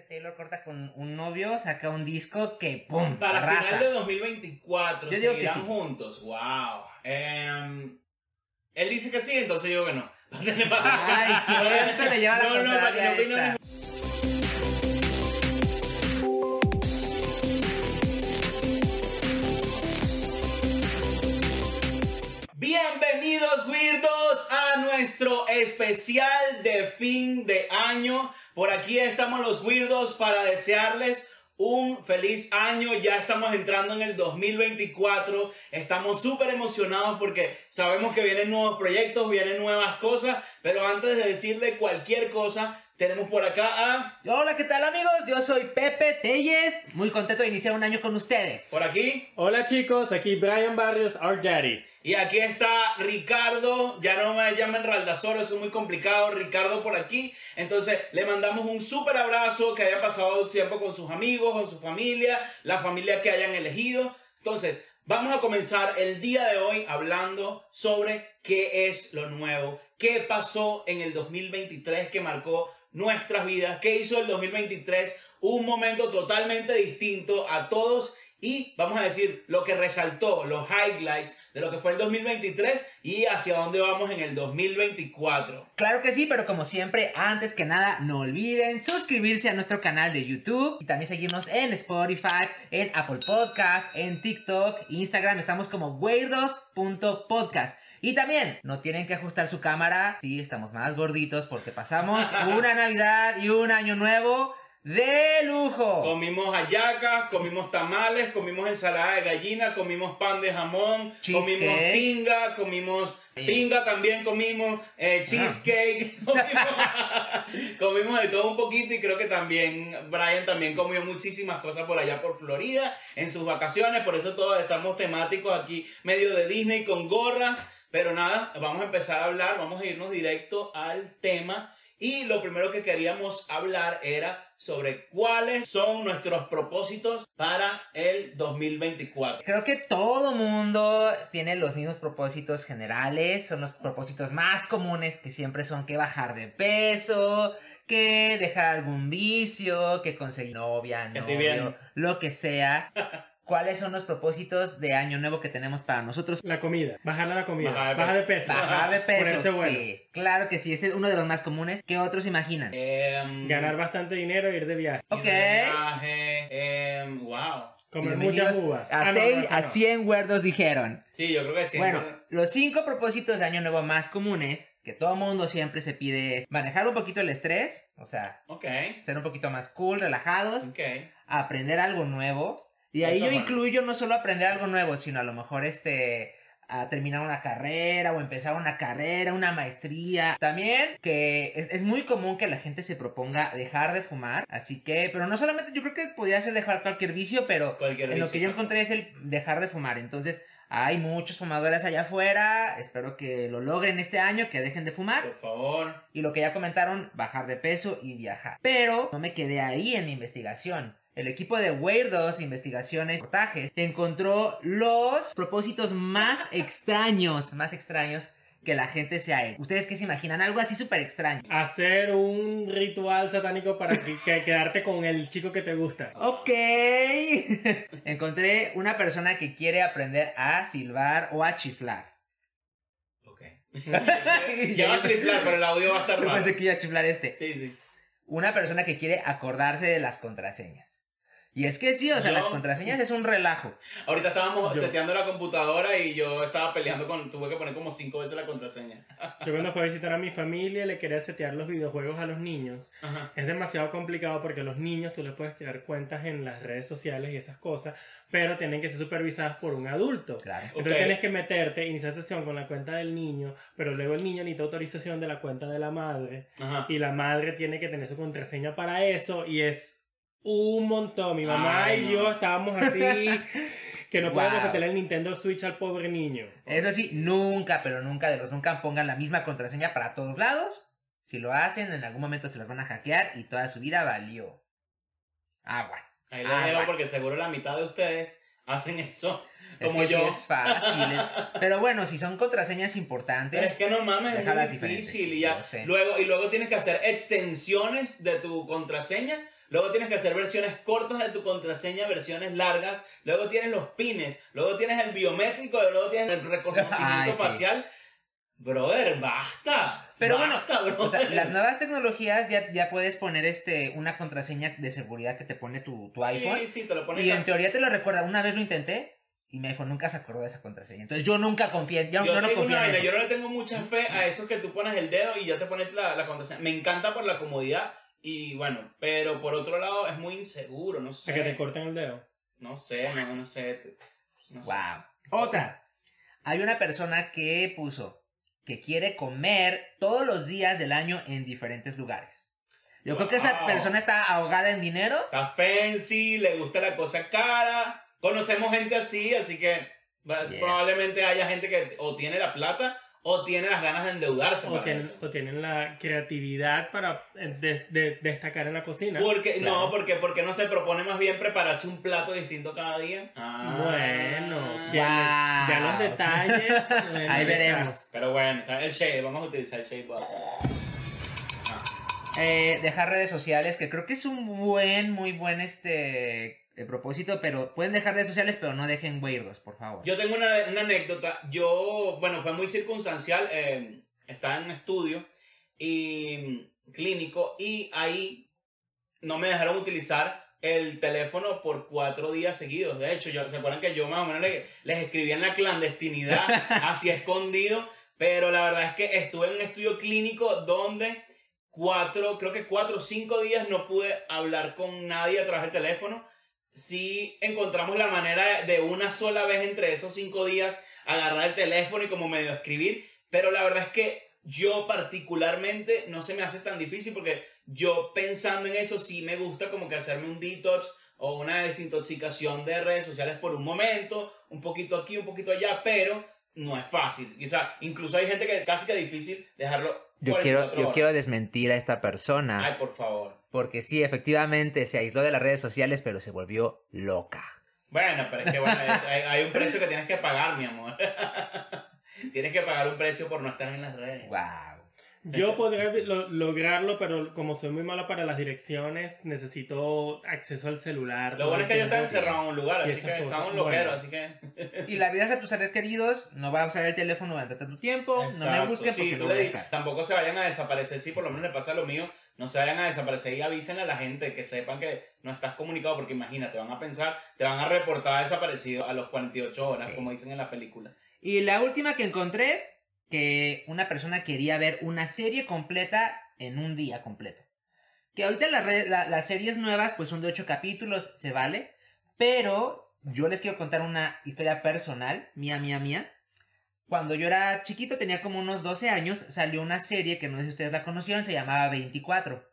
que Taylor corta con un novio, saca un disco que ¡pum! Para arrasa. final de 2024 Yo digo que sí. juntos. Wow. Em, él dice que sí, entonces yo que no. Ay, siempre me lleva la No, no, para que contraria no opinen esta. Bienvenidos, Weirdos, a nuestro especial de fin de año. Por aquí estamos los Weirdos para desearles un feliz año. Ya estamos entrando en el 2024. Estamos súper emocionados porque sabemos que vienen nuevos proyectos, vienen nuevas cosas. Pero antes de decirle cualquier cosa, tenemos por acá a... Hola, ¿qué tal amigos? Yo soy Pepe Telles, muy contento de iniciar un año con ustedes. Por aquí. Hola chicos, aquí Brian Barrios, Art Daddy. Y aquí está Ricardo, ya no me llamen Raldazoro, eso es muy complicado, Ricardo por aquí. Entonces le mandamos un súper abrazo, que haya pasado tiempo con sus amigos, con su familia, la familia que hayan elegido. Entonces, vamos a comenzar el día de hoy hablando sobre qué es lo nuevo, qué pasó en el 2023 que marcó nuestras vidas, qué hizo el 2023, un momento totalmente distinto a todos y vamos a decir lo que resaltó, los highlights de lo que fue el 2023 y hacia dónde vamos en el 2024. Claro que sí, pero como siempre, antes que nada, no olviden suscribirse a nuestro canal de YouTube y también seguirnos en Spotify, en Apple Podcast, en TikTok, Instagram, estamos como weirdos.podcast. Y también, no tienen que ajustar su cámara, sí, estamos más gorditos porque pasamos una Navidad y un Año Nuevo de lujo. Comimos hallacas, comimos tamales, comimos ensalada de gallina, comimos pan de jamón, comimos tinga, comimos pinga también comimos, eh, cheesecake, comimos, comimos de todo un poquito y creo que también Brian también comió muchísimas cosas por allá por Florida en sus vacaciones, por eso todos estamos temáticos aquí medio de Disney con gorras, pero nada, vamos a empezar a hablar, vamos a irnos directo al tema. Y lo primero que queríamos hablar era sobre cuáles son nuestros propósitos para el 2024. Creo que todo mundo tiene los mismos propósitos generales, son los propósitos más comunes que siempre son que bajar de peso, que dejar algún vicio, que conseguir novia, novio, lo que sea. ¿Cuáles son los propósitos de año nuevo que tenemos para nosotros? La comida, bajarle la comida, Bajar de bajar de peso, Bajar de peso. ponerse bueno, Sí, claro que sí, ese es uno de los más comunes. ¿Qué otros imaginan? Em, ganar bastante dinero e ir de viaje, Ok. viaje, em, wow. comer muchas uvas. A, Ah, no, seis- no, eso a no. 100 huerdos dijeron. Sí, yo creo que sí. Bueno, los cinco propósitos de año nuevo más comunes que todo mundo siempre se pide es manejar un poquito el estrés, o sea, Ok, ser un poquito más cool, relajados, ok. aprender algo nuevo. Y ahí Eso, yo bueno. incluyo no solo aprender algo nuevo, sino a lo mejor este a terminar una carrera o empezar una carrera, una maestría. También que es, es muy común que la gente se proponga dejar de fumar, así que, pero no solamente, yo creo que podría ser dejar cualquier vicio, pero Cualquier en lo que yo encontré es el dejar de fumar. Entonces, hay muchos fumadores allá afuera. Espero que lo logren este año, que dejen de fumar. Por favor. Y lo que ya comentaron, bajar de peso y viajar. Pero no me quedé ahí en investigación. El equipo de Weirdos Investigaciones Reportajes encontró los propósitos más extraños, más extraños que la gente se ha hecho. ¿Ustedes qué se imaginan? Algo así súper extraño. Hacer un ritual satánico para que, que- quedarte con el chico que te gusta. Ok. Encontré una persona que quiere aprender a silbar o a chiflar. Ok. ya va a triplar, pero el audio va a estar mal. pensé que iba a chiflar este. Sí, sí. Una persona que quiere acordarse de las contraseñas. Y es que sí, o sea, Yo- las contraseñas es un relajo. Ahorita estábamos Yo. seteando la computadora y yo estaba peleando con. Tuve que poner como cinco veces la contraseña. Yo cuando fui a visitar a mi familia le quería setear los videojuegos a los niños. Ajá. Es demasiado complicado porque a los niños tú les puedes crear cuentas en las redes sociales y esas cosas, pero tienen que ser supervisadas por un adulto. Claro. Entonces Ok. tienes que meterte, iniciar sesión con la cuenta del niño, pero luego el niño necesita autorización de la cuenta de la madre Ajá. y la madre tiene que tener su contraseña para eso y es un montón. Mi mamá Ay, y no. yo estábamos así que no podemos Wow. hacerle el Nintendo Switch al pobre niño. Eso sí, nunca, pero nunca de los nunca pongan la misma contraseña para todos lados. Si lo hacen, en algún momento se las van a hackear y toda su vida valió. Aguas. Ahí lo dejo porque seguro la mitad de ustedes hacen eso. Es Como sí yo. es fácil. eh. Pero bueno, si son contraseñas Pero importantes, es que no mames, es muy difícil y ya. Luego, y luego tienes que hacer extensiones de tu contraseña luego tienes que hacer versiones cortas de tu contraseña, versiones largas, luego tienes los pines, luego tienes el biométrico, luego tienes el reconocimiento Ay, sí. facial. Brother, basta. Pero Basta, bueno, o sea, brother. las nuevas tecnologías ya, ya puedes poner este una contraseña de seguridad que te pone tu, tu iPhone. Sí, sí, te lo pones Y en teoría te lo recuerda. Una vez lo intenté y mi iPhone nunca se acordó de esa contraseña. Entonces yo nunca confié, yo, Yo, no confío en vaina, eso. yo no le tengo mucha fe a eso que tú pones el dedo y ya te pones la, la contraseña. Me encanta por la comodidad y bueno, pero por otro lado es muy inseguro, no O sé. sea, que te corten el dedo. No sé, no, no sé. No sé. Wow. Otra. Hay una persona que puso que quiere comer todos los días del año en diferentes lugares. Yo creo que esa Wow. persona está ahogada en dinero. Está fancy, le gusta la cosa cara. Conocemos gente así, así que Yeah. probablemente haya gente que o tiene la plata o tiene las ganas de endeudarse. O para tienen, eso. o tienen la creatividad para des- de- destacar en la cocina. Porque, Claro. No, porque, porque no se propone más bien prepararse un plato distinto cada día. Ah. Bueno, Wow. ¿quién- ya los detalles. bueno, Ahí veremos. Pero bueno, está el shade, vamos a utilizar el shade bar. Eh, dejar redes sociales, que creo que es un buen, muy buen este eh, propósito, pero pueden dejar redes sociales, pero no dejen weirdos, por favor. Yo tengo una, una anécdota. Yo, bueno, fue muy circunstancial. eh, estaba en un estudio y clínico y ahí no me dejaron utilizar el teléfono por cuatro días seguidos. De hecho, yo, ¿se acuerdan que yo más o menos le- les, escribía en la clandestinidad, así escondido? Pero la verdad es que estuve en un estudio clínico donde cuatro, creo que cuatro o cinco días no pude hablar con nadie a través del teléfono. Sí encontramos la manera de una sola vez entre esos cinco días agarrar el teléfono y como medio escribir, pero la verdad es que yo particularmente no se me hace tan difícil porque yo pensando en eso sí me gusta como que hacerme un detox o una desintoxicación de redes sociales por un momento, un poquito aquí, un poquito allá, pero no es fácil. O sea, incluso hay gente que casi que es difícil dejarlo. Yo 44 quiero, yo horas. quiero desmentir a esta persona, Ay, por favor. Porque sí, efectivamente se aisló de las redes sociales, pero se volvió loca. Bueno, pero es que bueno, hay, hay un precio que tienes que pagar, mi amor. tienes que pagar un precio por no estar en las redes. Wow. Yo podría lo- lograrlo, pero como soy muy malo para las direcciones, necesito acceso al celular. Lo bueno es que yo estaba encerrado en un lugar, así que estaba un loquero, Bueno. así que... Y la vida es a tus seres queridos, no va a usar el teléfono durante tanto tiempo, no me Exacto. busquen Sí, porque tú no le. Tampoco se vayan a desaparecer, si por lo menos le pasa lo mío, no se vayan a desaparecer y avísenle a la gente que sepan que no estás comunicado, porque imagínate, van a pensar, te van a reportar desaparecido a los 48 horas, Sí. como dicen en la película. Y la última que encontré, que una persona quería ver una serie completa en un día completo. Que ahorita la- las series nuevas pues son de 8 capítulos, se vale, pero yo les quiero contar una historia personal, mía, mía, mía. Cuando yo era chiquito, tenía como unos 12 años, salió una serie que no sé si ustedes la conocieron, se llamaba 24.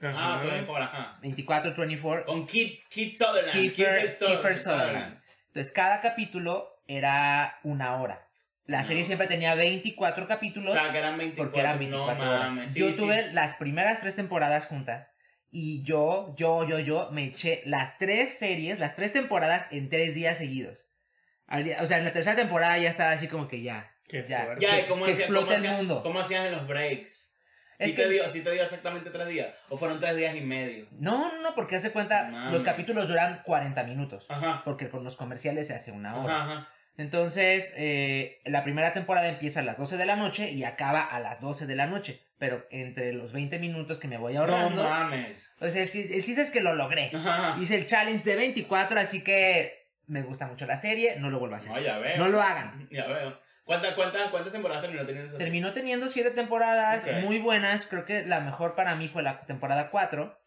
Ah, Ajá. en fuera, ajá. 24, 24. Con Kid, Kid Sutherland. Kiefer- Kiefer Kiefer Sutherland. Entonces, cada capítulo era una hora. La No. serie siempre tenía 24 capítulos O sea, que eran 24, porque eran 24 no horas. mames. yo Sí, sí. tuve las primeras tres temporadas juntas. Y yo, yo, yo, yo me eché las tres series, las tres temporadas en tres días seguidos. Al día- o sea, en la tercera temporada ya estaba así como que ya. Qué ya. Ya, que- ¿y cómo que hacías- explote cómo el hacías- mundo. ¿Cómo hacías en los breaks? Es ¿Sí, que- te dio, ¿Sí te dio exactamente tres días? ¿O fueron tres días y medio? No, no, no, porque hace cuenta, mames. los capítulos duran 40 minutos. Ajá. Porque con los comerciales se hace una hora. Ajá, ajá. Entonces, eh, la primera temporada empieza a las 12 de la noche y acaba a las 12 de la noche. Pero entre los 20 minutos que me voy ahorrando. No mames. o sea, el, el chiste es que lo logré. Ajá. Hice el challenge de 24, así que me gusta mucho la serie. No lo vuelvo a hacer. No, ya veo. No lo hagan. Ya veo. ¿Cuántas, cuántas, cuántas temporadas terminó teniendo esa serie? Terminó teniendo 7 temporadas muy buenas. Creo que la mejor para mí fue la temporada 4.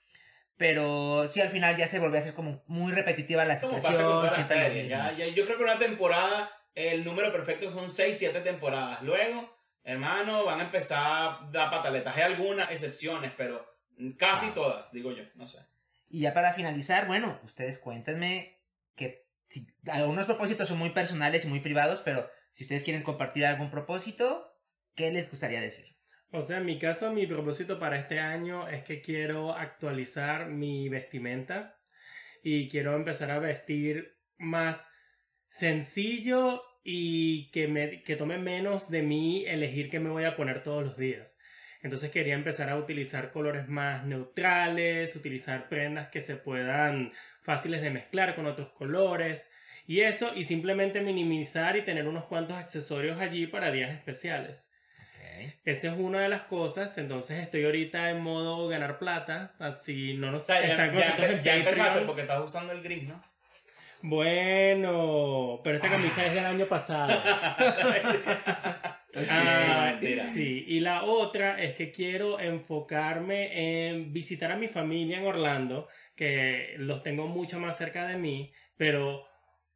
Pero sí, al final ya se volvió a ser como muy repetitiva la Como situación. pasa con. Ya, ya, yo creo que una temporada, el número perfecto son 6, 7 temporadas. Luego, hermano, van a empezar a dar pataletas. Hay algunas excepciones, pero casi todas, digo yo. No sé. Y ya para finalizar, bueno, ustedes cuéntenme que si, algunos propósitos son muy personales y muy privados, pero si ustedes quieren compartir algún propósito, ¿qué les gustaría decir? O sea, en mi caso, mi propósito para este año es que quiero actualizar mi vestimenta y quiero empezar a vestir más sencillo y que, me, que tome menos de mí elegir qué me voy a poner todos los días. Entonces quería empezar a utilizar colores más neutrales, utilizar prendas que se puedan fáciles de mezclar con otros colores y eso y simplemente minimizar y tener unos cuantos accesorios allí para días especiales. Ok. Esa es una de las cosas, entonces estoy ahorita en modo ganar plata, así no nos O sea, ya, están ya, ya, empezaste Patreon. porque estás usando el gris, ¿no? Bueno, pero esta camisa es del año pasado. Ah, mentira. sí, y la otra es que quiero enfocarme en visitar a mi familia en Orlando, que los tengo mucho más cerca de mí, pero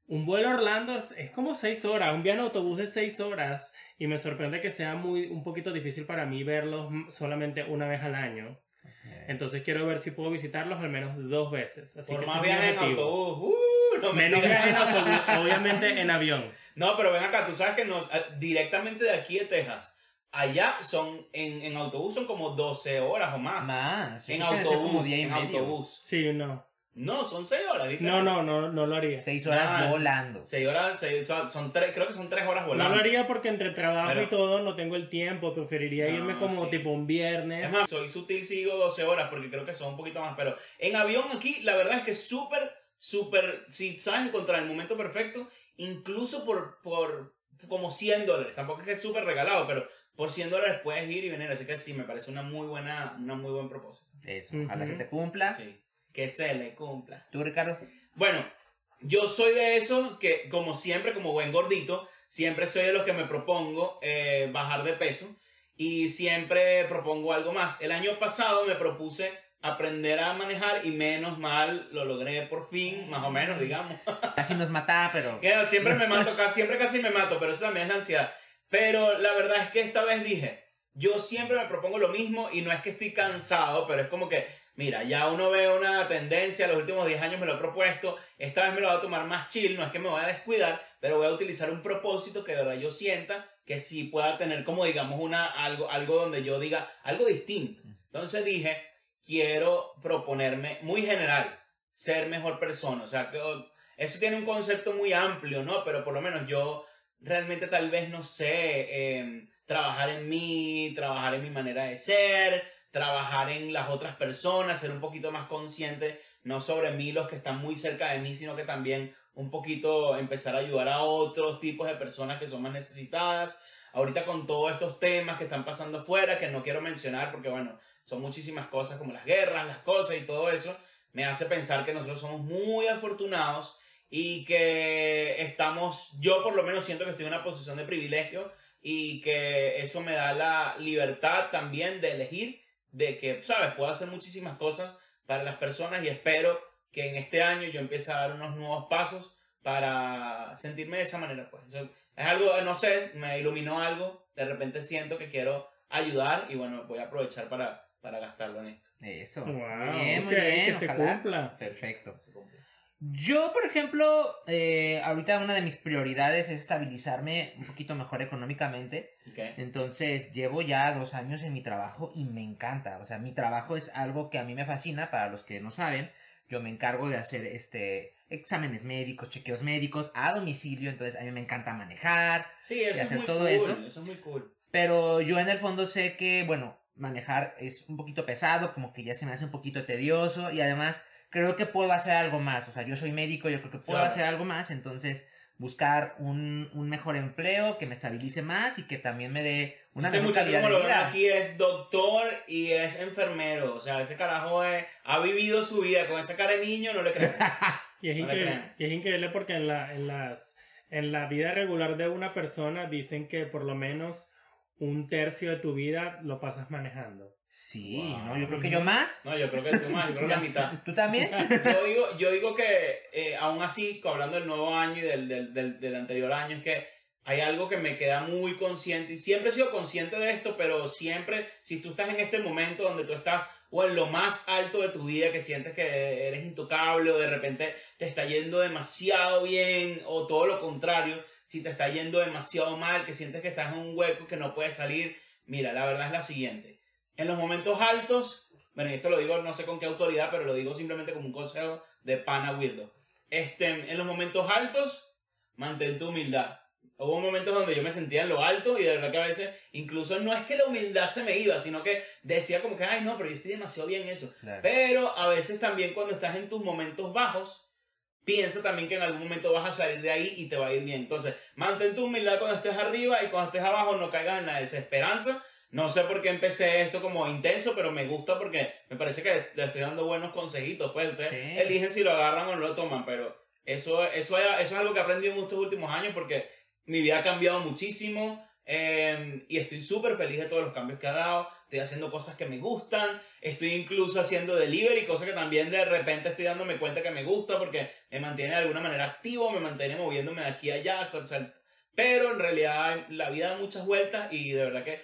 un vuelo a Orlando es, como seis horas, un viaje en autobús de seis horas, y me sorprende que sea muy, un poquito difícil para mí verlos solamente una vez al año. Entonces quiero ver si puedo visitarlos al menos dos veces. Así Por que más viajes en autobús. Uh, no, Menos viajes en autobús, obviamente en avión. No, pero ven acá, tú sabes que nos, eh, directamente de aquí de Texas, allá son, en, en autobús son como 12 horas o más. Más. En autobús, como en medio. autobús. Sí, no. No, son 6 horas, No, no, no, no lo haría. Seis horas Nah. volando. 6 horas, seis- son, tres, creo que son 3 horas No volando. lo haría porque entre trabajo Pero- y todo no tengo el tiempo. Preferiría No, irme como sí. tipo un viernes. Es más, soy sutil si digo 12 horas porque creo que son un poquito más. Pero en avión aquí, la verdad es que es súper, súper. Si sabes encontrar el momento perfecto, incluso por, por como 100 dólares. Tampoco es que es súper regalado, pero por 100 dólares puedes ir y venir. Así que sí, me parece una muy buena, una muy buen propósito. Eso. Ojalá Ujú. se te cumpla. Sí. Que se le cumpla. ¿Tú, Ricardo? Bueno, yo soy de esos que, como siempre, como buen gordito, siempre soy de los que me propongo eh, bajar de peso y siempre propongo algo más. El año pasado me propuse aprender a manejar y menos mal lo logré por fin, más o menos, digamos. Casi nos mata, pero. Siempre me mato, siempre casi me mato, pero eso también es la ansiedad. Pero la verdad es que esta vez dije, yo siempre me propongo lo mismo y no es que estoy cansado, pero es como que, mira, ya uno ve una tendencia, los últimos 10 años me lo he propuesto, esta vez me lo voy a tomar más chill, no es que me voy a descuidar, pero voy a utilizar un propósito que de verdad yo sienta que sí pueda tener como digamos una, algo, algo donde yo diga algo distinto. Entonces dije, quiero proponerme muy general, ser mejor persona, o sea, que oh, eso tiene un concepto muy amplio, ¿no? Pero por lo menos yo realmente tal vez no sé eh, trabajar en mí, trabajar en mi manera de ser, trabajar en las otras personas, ser un poquito más consciente, no sobre mí, los que están muy cerca de mí, sino que también un poquito empezar a ayudar a otros tipos de personas que son más necesitadas. Ahorita con todos estos temas que están pasando afuera, que no quiero mencionar porque, bueno, son muchísimas cosas como las guerras, las cosas y todo eso, me hace pensar que nosotros somos muy afortunados y que estamos, yo por lo menos siento que estoy en una posición de privilegio y que eso me da la libertad también de elegir, de que, sabes, puedo hacer muchísimas cosas para las personas y espero que en este año yo empiece a dar unos nuevos pasos para sentirme de esa manera, pues. Es algo, no sé, me iluminó algo, de repente siento que quiero ayudar y bueno, voy a aprovechar para, para gastarlo en esto. Eso. Wow, muy bien, muy bien. que se cumpla. Perfecto. Yo, por ejemplo, eh, ahorita una de mis prioridades es estabilizarme un poquito mejor económicamente. Ok. Entonces, llevo ya dos años en mi trabajo y me encanta. O sea, mi trabajo es algo que a mí me fascina. Para los que no saben, yo me encargo de hacer este exámenes médicos, chequeos médicos a domicilio. Entonces, a mí me encanta manejar. Sí, eso es hacer muy todo cool, eso. eso es muy cool. Pero yo en el fondo sé que, bueno, manejar es un poquito pesado, como que ya se me hace un poquito tedioso y además creo que puedo hacer algo más. O sea, yo soy médico, yo creo que puedo Claro. hacer algo más, entonces buscar un, un mejor empleo que me estabilice más y que también me dé una mejor calidad de vida. aquí, es doctor y es enfermero. O sea, este carajo es- ha vivido su vida con esa cara de niño, no le creo. Y es, increíble, y es increíble porque en la, en, las, en la vida regular de una persona dicen que por lo menos un tercio de tu vida lo pasas manejando. Sí, Wow. ¿no? Yo creo que yo más. No, yo creo que tú más, yo creo que la mitad. ¿Tú también? Yo digo, yo digo que eh, aún así, hablando del nuevo año y del, del, del, del anterior año, es que hay algo que me queda muy consciente y siempre he sido consciente de esto, pero siempre, si tú estás en este momento donde tú estás o en lo más alto de tu vida, que sientes que eres intocable o de repente te está yendo demasiado bien o todo lo contrario, si te está yendo demasiado mal, que sientes que estás en un hueco que no puedes salir, mira, la verdad es la siguiente. En los momentos altos, bueno, esto lo digo no sé con qué autoridad, pero lo digo simplemente como un consejo de pana weirdo. Este, en los momentos altos, mantén tu humildad. Hubo momentos donde yo me sentía en lo alto y de verdad que a veces incluso no es que la humildad se me iba, sino que decía como que, ay no, pero yo estoy demasiado bien en eso. Claro. Pero a veces también cuando estás en tus momentos bajos, piensa también que en algún momento vas a salir de ahí y te va a ir bien. Entonces, mantén tu humildad cuando estés arriba y cuando estés abajo no caigas en la desesperanza. No sé por qué empecé esto como intenso, pero me gusta porque me parece que le estoy dando buenos consejitos. Pues ustedes Sí. eligen si lo agarran o no lo toman, pero eso, eso, eso es algo que he aprendido en estos últimos años porque mi vida ha cambiado muchísimo eh, y estoy súper feliz de todos los cambios que ha dado. Estoy haciendo cosas que me gustan, estoy incluso haciendo delivery, cosas que también de repente estoy dándome cuenta que me gusta porque me mantiene de alguna manera activo, me mantiene moviéndome de aquí a allá. o sea, pero en realidad la vida da muchas vueltas y de verdad que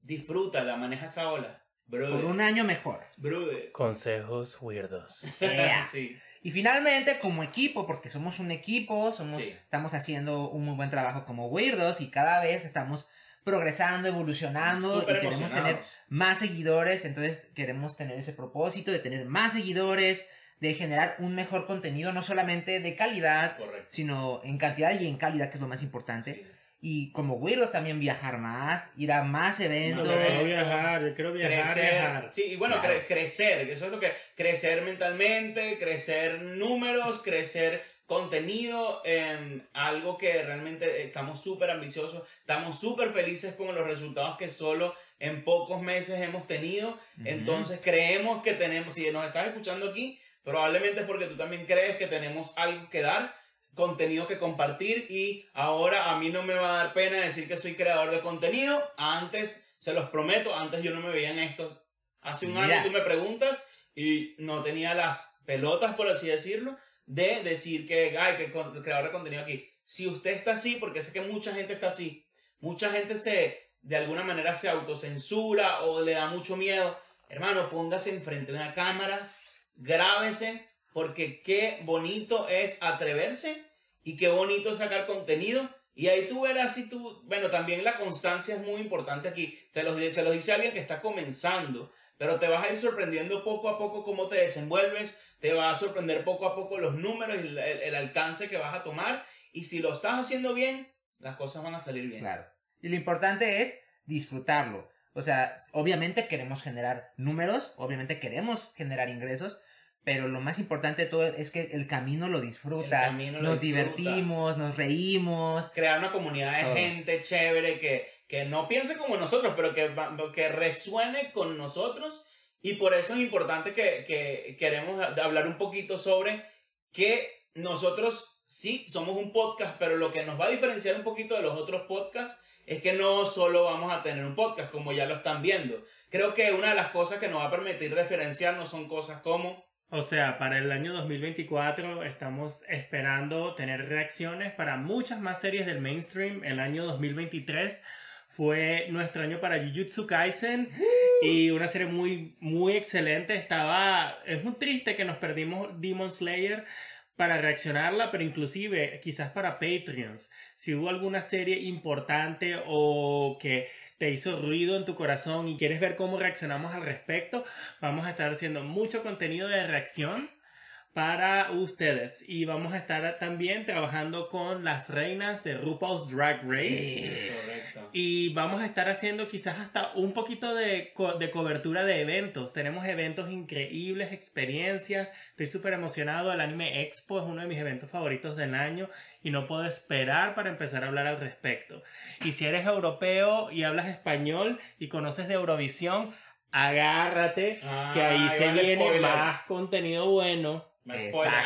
disfruta, la maneja esa ola. Brother. Por un año mejor. Brother. Consejos weirdos. Yeah. sí. Y finalmente, como equipo, porque somos un equipo, somos, Sí. estamos haciendo un muy buen trabajo como Weirdos y cada vez estamos progresando, evolucionando Súper y queremos tener más seguidores, entonces queremos tener ese propósito de tener más seguidores, de generar un mejor contenido, no solamente de calidad, Correcto. sino en cantidad y en calidad, que es lo más importante. Sí. Y como Weirdos también viajar más, ir a más Yo eventos. quiero viajar, yo quiero viajar, crecer, viajar. sí, y bueno, Claro. cre- crecer, que eso es lo que, crecer mentalmente, crecer números, crecer contenido, en algo que realmente estamos súper ambiciosos, estamos súper felices con los resultados que solo en pocos meses hemos tenido, entonces creemos que tenemos, si nos estás escuchando aquí, probablemente es porque tú también crees que tenemos algo que dar, contenido que compartir y ahora a mí no me va a dar pena decir que soy creador de contenido. Antes, se los prometo, antes yo no me veía en estos. Hace un Mira. año tú me preguntas y no tenía las pelotas, por así decirlo, de decir que, ay, que creador de contenido aquí. Si usted está así, porque sé que mucha gente está así, mucha gente se, de alguna manera se autocensura o le da mucho miedo, hermano, póngase enfrente de una cámara, grábese, porque qué bonito es atreverse y qué bonito sacar contenido. Y ahí tú verás si tú, bueno, también la constancia es muy importante aquí. Se los, se los dice alguien que está comenzando, pero te vas a ir sorprendiendo poco a poco cómo te desenvuelves, te va a sorprender poco a poco los números y el, el- el alcance que vas a tomar. Y si lo estás haciendo bien, las cosas van a salir bien. Claro. Y lo importante es disfrutarlo. O sea, obviamente queremos generar números, obviamente queremos generar ingresos, pero lo más importante de todo es que el camino lo disfrutas, El camino lo nos disfrutas. divertimos, nos reímos. crear una comunidad de Todo. gente chévere que, que no piense como nosotros, pero que, que resuene con nosotros. Y por eso es importante que, que queremos hablar un poquito sobre que nosotros sí somos un podcast, pero lo que nos va a diferenciar un poquito de los otros podcasts es que no solo vamos a tener un podcast, como ya lo están viendo. Creo que una de las cosas que nos va a permitir diferenciarnos son cosas como O sea, para el año 2024 estamos esperando tener reacciones para muchas más series del mainstream. El año 2023 fue nuestro año para Jujutsu Kaisen y una serie muy, muy excelente. Estaba, es muy triste que nos perdimos Demon Slayer para reaccionarla, pero inclusive quizás para Patreons. Si hubo alguna serie importante o que te hizo ruido en tu corazón y quieres ver cómo reaccionamos al respecto, vamos a estar haciendo mucho contenido de reacción para ustedes y vamos a estar también trabajando con las reinas de RuPaul's Drag Race. Sí. correcto. Y vamos a estar haciendo quizás hasta un poquito de, co- de cobertura de eventos. Tenemos eventos increíbles, experiencias. Estoy súper emocionado. El Anime Expo es uno de mis eventos favoritos del año y no puedo esperar para empezar a hablar al respecto. Y si eres europeo y hablas español y conoces de Eurovisión, agárrate que ahí Ah, se viene spoiler. más contenido bueno.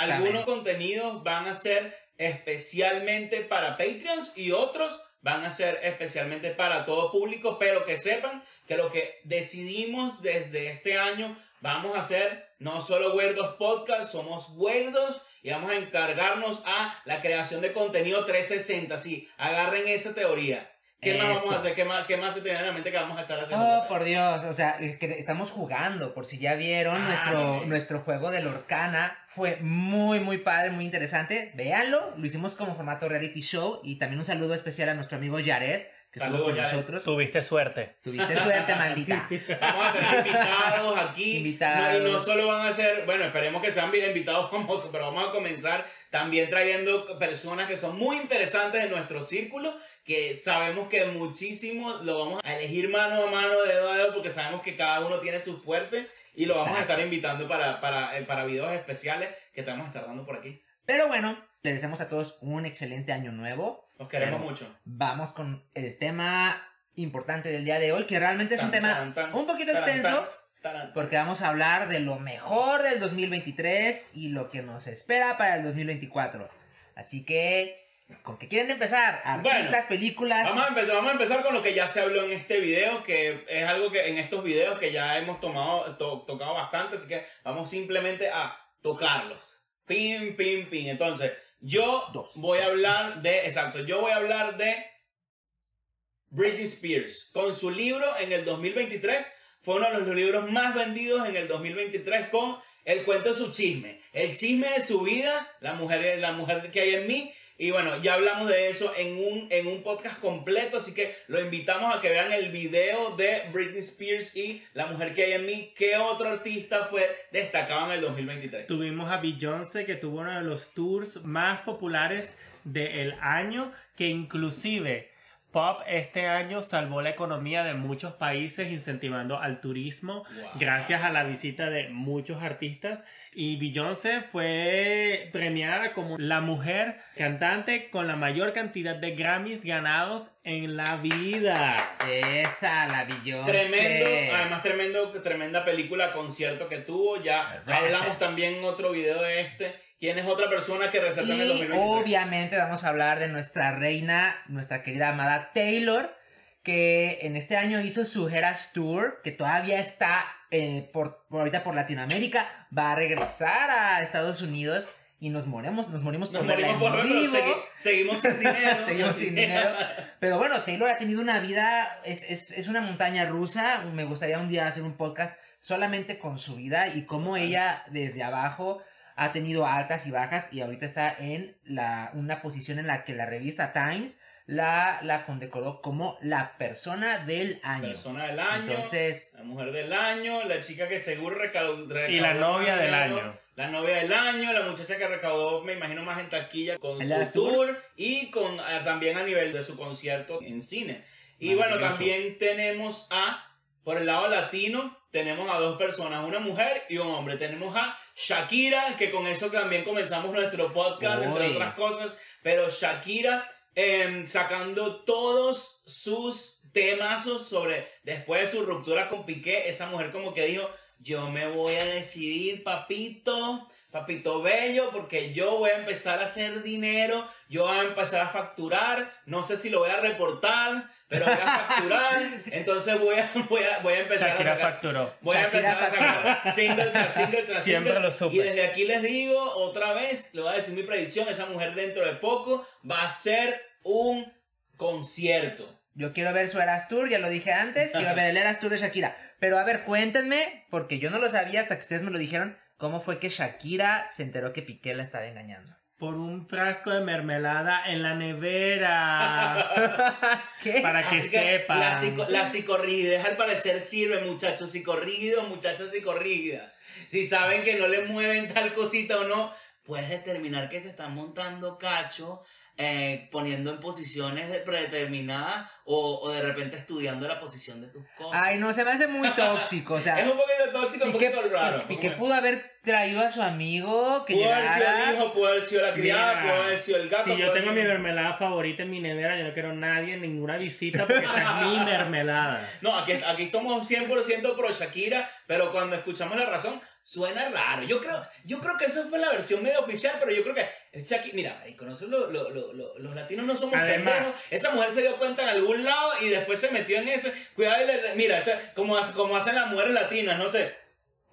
Algunos contenidos van a ser especialmente para Patreons y otros van a ser especialmente para todo público, pero que sepan que lo que decidimos desde este año vamos a hacer no solo Weirdos Podcast, somos Weirdos y vamos a encargarnos a la creación de contenido 360. Sí, agarren esa teoría. ¿Qué más vamos a hacer? ¿Qué más, qué más se tiene en la mente que vamos a estar haciendo? Oh, por Dios, o sea, es que estamos jugando, por si ya vieron Ah, nuestro, nuestro juego de Lorcana, fue muy, muy padre, muy interesante, véanlo, lo hicimos como formato reality show y también un saludo especial a nuestro amigo Jared, que estuvo Saludos, con nosotros. Tuviste suerte. Tuviste suerte, maldita. Vamos a tener invitados aquí. Invitados. No, y no solo van a ser, bueno, esperemos que sean invitados famosos, pero vamos a comenzar también trayendo personas que son muy interesantes en nuestro círculo, que sabemos que muchísimo lo vamos a elegir mano a mano, dedo a dedo, porque sabemos que cada uno tiene su fuerte y lo vamos a Exacto. estar invitando para, para, eh, para videos especiales que te vamos a estar dando por aquí. Pero bueno, les deseamos a todos un excelente año nuevo. Los queremos Pero- mucho. Vamos con el tema importante del día de hoy, que realmente es un Tan, tema tan, tan, un poquito extenso, porque vamos a hablar de lo mejor del 2023 y lo que nos espera para el 2024. Así que, ¿con qué quieren empezar? Artistas, Bueno, películas. Vamos a, empezar, vamos a empezar con lo que ya se habló en este video, que es algo que en estos videos que ya hemos tomado, to- tocado bastante, así que vamos simplemente a tocarlos. Pim, pim, pim. Entonces, yo Dos. voy a hablar de, exacto, yo voy a hablar de Britney Spears. Con su libro en el 2023, fue uno de los libros más vendidos en el 2023 con el cuento de su chisme. El chisme de su vida, la mujer, la mujer que hay en mí. Y bueno, ya hablamos de eso en un, en un podcast completo, así que lo invitamos a que vean el video de Britney Spears y La mujer que hay en mí. ¿Qué otro artista fue destacado en el 2023? Tuvimos a Beyoncé que tuvo uno de los tours más populares del año, que inclusive Pop este año salvó la economía de muchos países incentivando al turismo Wow. gracias a la visita de muchos artistas. Y Beyoncé fue premiada como la mujer cantante con la mayor cantidad de Grammys ganados en la vida. Esa, la Beyoncé. Tremendo, además tremendo, tremenda película, concierto que tuvo. Ya Gracias. hablamos también en otro video de este. ¿Quién es otra persona que resaltó en el Y 2023? obviamente vamos a hablar de nuestra reina, nuestra querida amada Taylor, que en este año hizo su Eras Tour, que todavía está eh, por, por ahorita por Latinoamérica, va a regresar a Estados Unidos y nos morimos, nos morimos Nos por verla morimos por verlo, vivo. segui- seguimos sin dinero. Seguimos sin dinero. Pero bueno, Taylor ha tenido una vida, es, es, es una montaña rusa. Me gustaría un día hacer un podcast solamente con su vida y cómo ella desde abajo ha tenido altas y bajas y ahorita está en la, una posición en la que la revista Times la, la condecoró como la persona del año. Persona del año, Entonces, la mujer del año, la chica que seguro recaudó. Y la novia del año. La novia del año, la muchacha que recaudó, me imagino, más en taquilla con ¿El su tour, Tour? y con ah, también a nivel de su concierto en cine. Y bueno, también tenemos a, por el lado latino, tenemos a dos personas, una mujer y un hombre. Tenemos a Shakira, que con eso también comenzamos nuestro podcast, entre otras cosas. Pero Shakira em, sacando todos sus temazos sobre después de su ruptura con Piqué, esa mujer como que dijo, yo me voy a decidir, papito, papito bello, porque yo voy a empezar a hacer dinero, yo voy a empezar a facturar, no sé si lo voy a reportar, pero voy a facturar, entonces voy a, voy a, voy a empezar Shakira a sacar... facturó. Voy a empezar a sacar single tras single tras Siempre single. lo supe. Y desde aquí les digo otra vez, le voy a decir mi predicción, esa mujer dentro de poco va a ser un concierto. yo quiero ver su Eras Tour, ya lo dije antes, quiero ver el Eras Tour de Shakira. Pero a ver, cuéntenme, porque yo no lo sabía hasta que ustedes me lo dijeron, cómo fue que Shakira se enteró que Piqué la estaba engañando. Por un frasco de mermelada en la nevera. ¿Qué? Para que sepan. La, psico, la psicorrigidez al parecer sirve, muchachos psicorrígidos, muchachas psicorrígidas. Si saben que no le mueven tal cosita o no, puedes determinar que te están montando cacho, eh, poniendo en posiciones de- predeterminadas o, o de repente estudiando la posición de tus cosas. Ay, no, se me hace muy tóxico, o sea... es un poquito tóxico, un poquito raro. Piqué pudo haber traído a su amigo que Pudo haber sido llegara... el hijo, pudo haber sido la criada, Mira, pudo haber sido el gato. Si yo tengo mi mermelada favorita en mi nevera, yo no quiero nadie, ninguna visita, porque esa es mi mermelada. No, aquí, aquí somos 100% pro Shakira, pero cuando escuchamos la razón, suena raro. Yo creo, yo creo que esa fue la versión medio oficial, pero yo creo que Shakira, mira, marico, nosotros lo- lo- lo- los latinos no somos pendejos. Esa mujer se dio cuenta en algún lado y después se metió en ese. Cuidado, y le- mira, como, como hacen las mujeres latinas, no sé.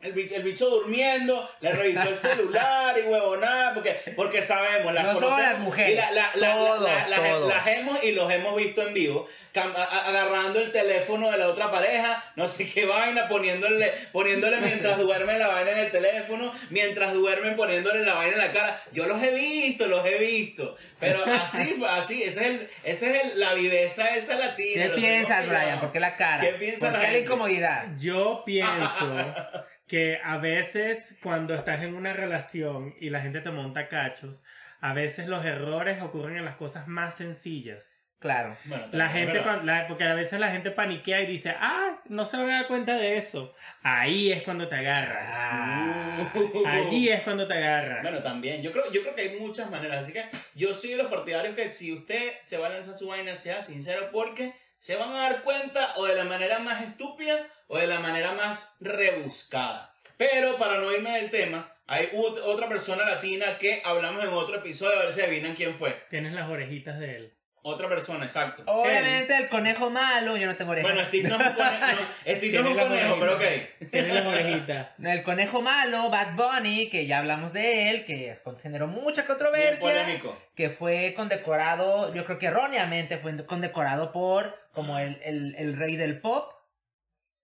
El bicho, el bicho durmiendo, le revisó el celular y huevonada, porque, porque sabemos, las No conocemos, las mujeres, y la- la- la- todos, la- la- todos. las hemos y los hemos visto en vivo, agarrando el teléfono de la otra pareja, no sé qué vaina, poniéndole, poniéndole mientras duerme la vaina en el teléfono, mientras duermen poniéndole la vaina en la cara. Yo los he visto, los he visto, pero así, así, esa es, el, esa es el- la viveza esa latina. ¿Qué piensas, Brian? ¿Por qué la cara? ¿Qué piensa ¿Por la qué la incomodidad? Yo pienso que a veces cuando estás en una relación y la gente te monta cachos, a veces los errores ocurren en las cosas más sencillas. Claro. Bueno, La gente, verdad. cuan- la- porque a veces la gente paniquea y dice, ah, no se van a dar cuenta de eso. Ahí es cuando te agarran. Ah. Allí es cuando te agarran. Bueno, también. Yo creo, yo creo que hay muchas maneras. Así que yo soy de los partidarios que si usted se va a lanzar su vaina, sea sincero porque se van a dar cuenta o de la manera más estúpida o de la manera más rebuscada. Pero para no irme del tema, hay otra persona latina que hablamos en otro episodio, a ver si adivinan quién fue. Tienes las orejitas de él. Otra persona, exacto. Obviamente el conejo malo, yo no tengo orejas. Bueno, Steve no es un conejo, no, Steve no es Tiene un conejo, pero ok. Tienes las orejitas. El conejo malo, Bad Bunny, que ya hablamos de él, que generó mucha Bien controversia, polémico. que fue condecorado, yo creo que erróneamente fue condecorado por como el, el, el rey del pop.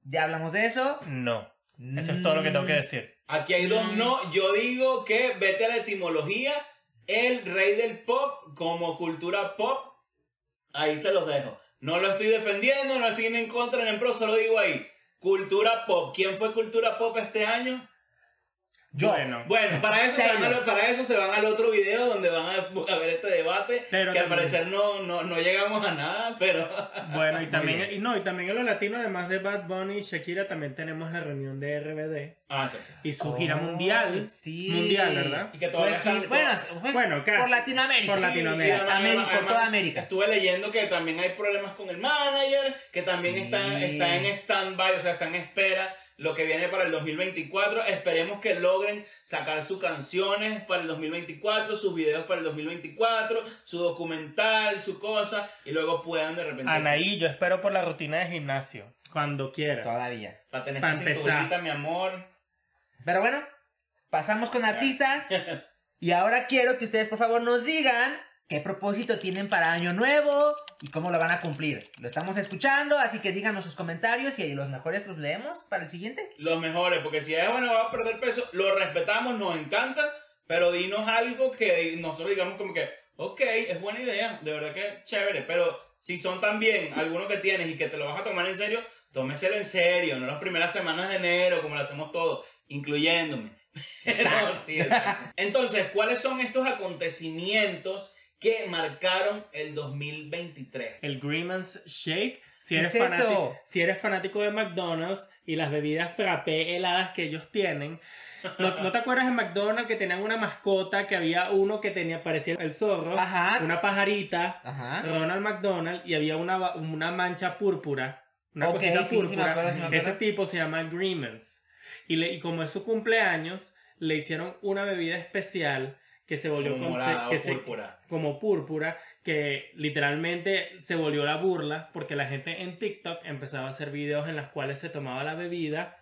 Ya hablamos de eso. No. Eso es todo lo que tengo que decir. Aquí hay dos no. Yo digo que vete a la etimología. El rey del pop como cultura pop. Ahí se los dejo. No lo estoy defendiendo, no estoy en contra en pro, solo digo ahí. Cultura pop. ¿Quién fue cultura pop este año? Yo. Bueno, Bueno, para eso, se van, al- para eso se van al otro video donde van a, a ver este debate. Pero que al también- parecer no, no, no llegamos a nada, pero. bueno, y también, y no, y también en lo latino, además de Bad Bunny y Shakira, también tenemos la reunión de RBD Ah, sí. y su Oh, gira mundial. sí. Mundial, ¿verdad? Y que todavía están- bueno, Bueno, casi. por Latinoamérica. Por Latinoamérica. Además- América, por toda América. Estuve leyendo que también hay problemas con el manager, que también Sí. está, está en stand-by, o sea, está en espera lo que viene para el 2024. Esperemos que logren sacar sus canciones para el 2024, sus videos para el 2024, su documental, su cosa, y luego puedan de repente... Anaí, yo espero por la rutina de gimnasio. Cuando quieras. Todavía. Para tener pa' cinturita, mi amor. Pero bueno, pasamos con artistas. Y ahora quiero que ustedes por favor nos digan qué propósito tienen para Año Nuevo y cómo lo van a cumplir. Lo estamos escuchando, así que díganos sus comentarios y los mejores los leemos para el siguiente. Los mejores, porque si es bueno, va a perder peso, lo respetamos, nos encanta, pero dinos algo que nosotros digamos como que, ok, es buena idea, de verdad que es chévere, pero si son también algunos que tienes y que te lo vas a tomar en serio, tómeselo en serio, no las primeras semanas de enero, como lo hacemos todos, incluyéndome. Pero sí, exacto. Entonces, ¿cuáles son estos acontecimientos que marcaron el 2023? El Grimace Shake. Si ¿Qué eres, es eso? si eres fanático de McDonald's y las bebidas frappé heladas que ellos tienen. ¿No, no te acuerdas de McDonald's que tenían una mascota que había uno que tenía, parecía el zorro, Ajá. una pajarita, Ajá. Ronald McDonald y había una, una mancha púrpura, una Ok, cosita sí, sí me púrpura. acuerdo, sí me acuerdo. Ese tipo se llama Grimace. Y, le- y como es su cumpleaños, le hicieron una bebida especial que se volvió Como con- morada o que se- púrpura. como púrpura, que literalmente se volvió la burla porque la gente en TikTok empezaba a hacer videos en los cuales se tomaba la bebida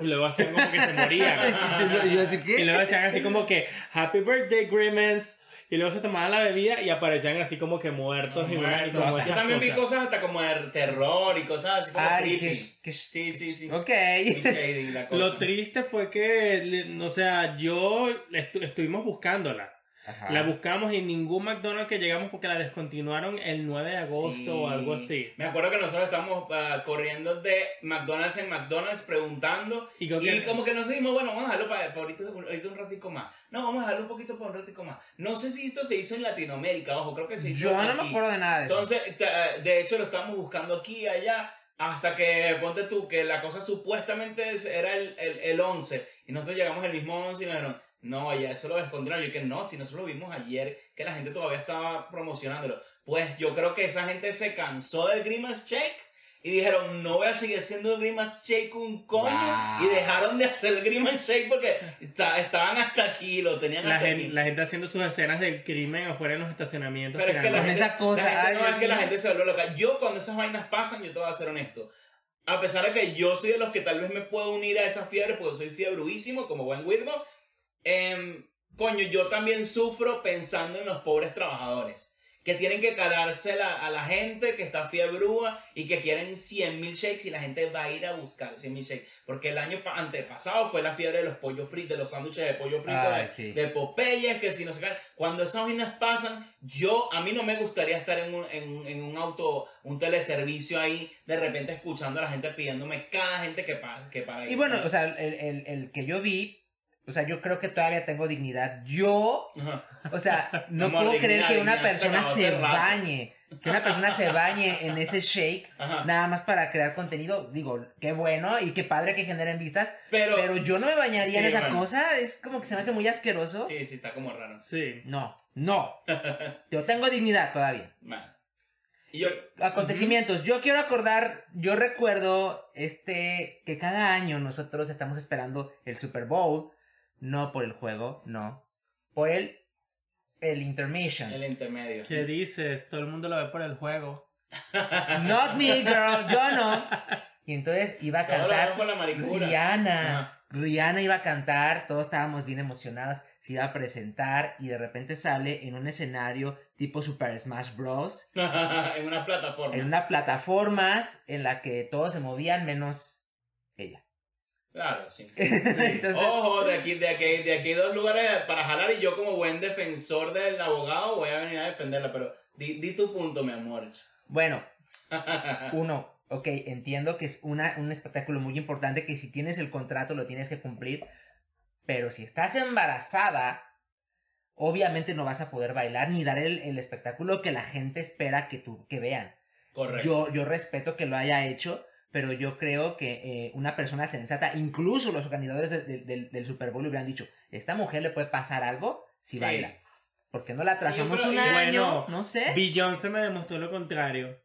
y luego hacían como que se morían. Y luego hacían así como que Happy Birthday Grimmins. Y luego se tomaban la bebida y aparecían así como que muertos y, una- y como Yo también vi cosas. cosas hasta como de terror y cosas así como Ay, creepy. qué, qué- Sí, sí, sí. Ok. Shady la cosa. Lo triste fue que, o sea, yo estu- estuvimos buscándola. Ajá. La buscamos y en ningún McDonald's que llegamos porque la descontinuaron el 9 de agosto Sí. o algo así. Me acuerdo que nosotros estábamos ah, corriendo de McDonald's en McDonald's preguntando Y y como que nos dijimos, bueno, vamos a dejarlo para, ahorita, ahorita un ratico más. No, vamos a dejarlo un poquito para un ratico más. No sé si esto se hizo en Latinoamérica, ojo, creo que se hizo Yo no aquí. me acuerdo de nada de eso. Entonces, te- de hecho, lo estábamos buscando aquí y allá. Hasta que, ponte tú, que la cosa supuestamente es- era el, el, el 11. Y nosotros llegamos el mismo 11 y nos dijeron, no, ya eso lo descontinuaron. Yo que no, si nosotros lo vimos ayer, que la gente todavía estaba promocionándolo. Pues yo creo que esa gente se cansó del Grimace Shake y dijeron, no voy a seguir haciendo el Grimace Shake un coño. Wow. Y dejaron de hacer el Grimace Shake porque está- estaban hasta aquí, lo tenían La hasta gente, aquí. la gente haciendo sus escenas del crimen afuera en los estacionamientos. Pero es que la gente, esa cosa, la gente- ay, no, es que la gente se vuelve loca. Yo cuando esas vainas pasan, yo te voy a ser honesto. a pesar de que yo soy de los que tal vez me puedo unir a esa fiebre, porque soy fiebruísimo, como buen Weirdo, em, coño, yo también sufro pensando en los pobres trabajadores que tienen que calarse a la gente que está fiebrúa y que quieren 100 mil shakes y la gente va a ir a buscar 100 mil shakes. Porque el año antepasado fue la fiebre de los pollos fritos, de los sándwiches de pollo frito, de, Popeyes, que si no se caen. Cuando esas vainas pasan, yo, a mí no me gustaría estar en un, en, en un auto, un teleservicio ahí, de repente escuchando a la gente pidiéndome cada gente que, paga. Que paga y bueno, o sea, el, el, el que yo vi o sea, yo creo que todavía tengo dignidad. Yo, o sea, no puedo creer que una persona se bañe, que una persona se bañe en ese shake, nada más para crear contenido. Digo, qué bueno y qué padre que generen vistas, pero, yo no me bañaría en esa cosa. Es como que se me hace muy asqueroso. Sí, sí, está como raro. Sí. No, no. yo tengo dignidad todavía. Y yo... Acontecimientos. Yo quiero acordar, yo recuerdo este que cada año nosotros estamos esperando el Super Bowl no por el juego, no. Por el, el intermission. El intermedio. ¿Qué dices? Todo el mundo lo ve por el juego. Not me, girl. Yo no. Y entonces iba a cantar Rihanna. Rihanna iba a cantar, todos estábamos bien emocionados, se iba a presentar y de repente sale en un escenario tipo Super Smash Bros. en una plataforma. En una plataforma en la que todos se movían menos ella. Claro, sí. Ojo, de aquí, de, aquí, de aquí dos lugares para jalar y yo como buen defensor del abogado voy a venir a defenderla, pero di, di tu punto, mi amor. Bueno, uno, ok, entiendo que es una, un espectáculo muy importante que si tienes el contrato lo tienes que cumplir, pero si estás embarazada, obviamente no vas a poder bailar ni dar el, el espectáculo que la gente espera que, tú, que vean. Correcto. Yo, yo respeto que lo haya hecho, pero yo creo que eh, una persona sensata, incluso los organizadores del Super Bowl hubieran dicho, esta mujer le puede pasar algo si baila. Porque no la trazamos un año, no sé. se me demostró lo contrario.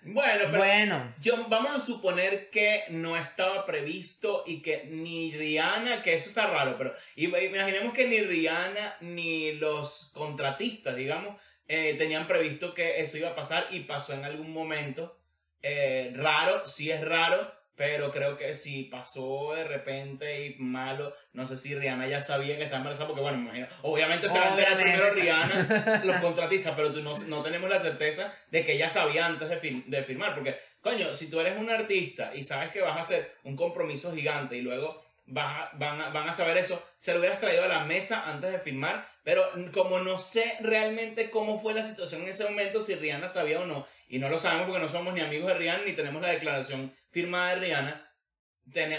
Bueno, pero bueno. Yo, vamos a suponer que no estaba previsto y que ni Rihanna, que eso está raro, pero imaginemos que ni Rihanna ni los contratistas, digamos, eh, tenían previsto que eso iba a pasar y pasó en algún momento. Eh, raro, sí es raro, pero creo que si pasó de repente y malo, no sé si Rihanna ya sabía que estaba embarazada, porque bueno, me imagino, obviamente se van a primero Rihanna, los contratistas, pero tú no, no, tenemos la certeza de que ella sabía antes de, de firmar, porque, coño, si tú eres un artista y sabes que vas a hacer un compromiso gigante y luego van, a, van a saber eso, se lo hubieras traído a la mesa antes de firmar, pero como no sé realmente cómo fue la situación en ese momento, si Rihanna sabía o no, y no lo sabemos porque no somos ni amigos de Rihanna ni tenemos la declaración firmada de Rihanna,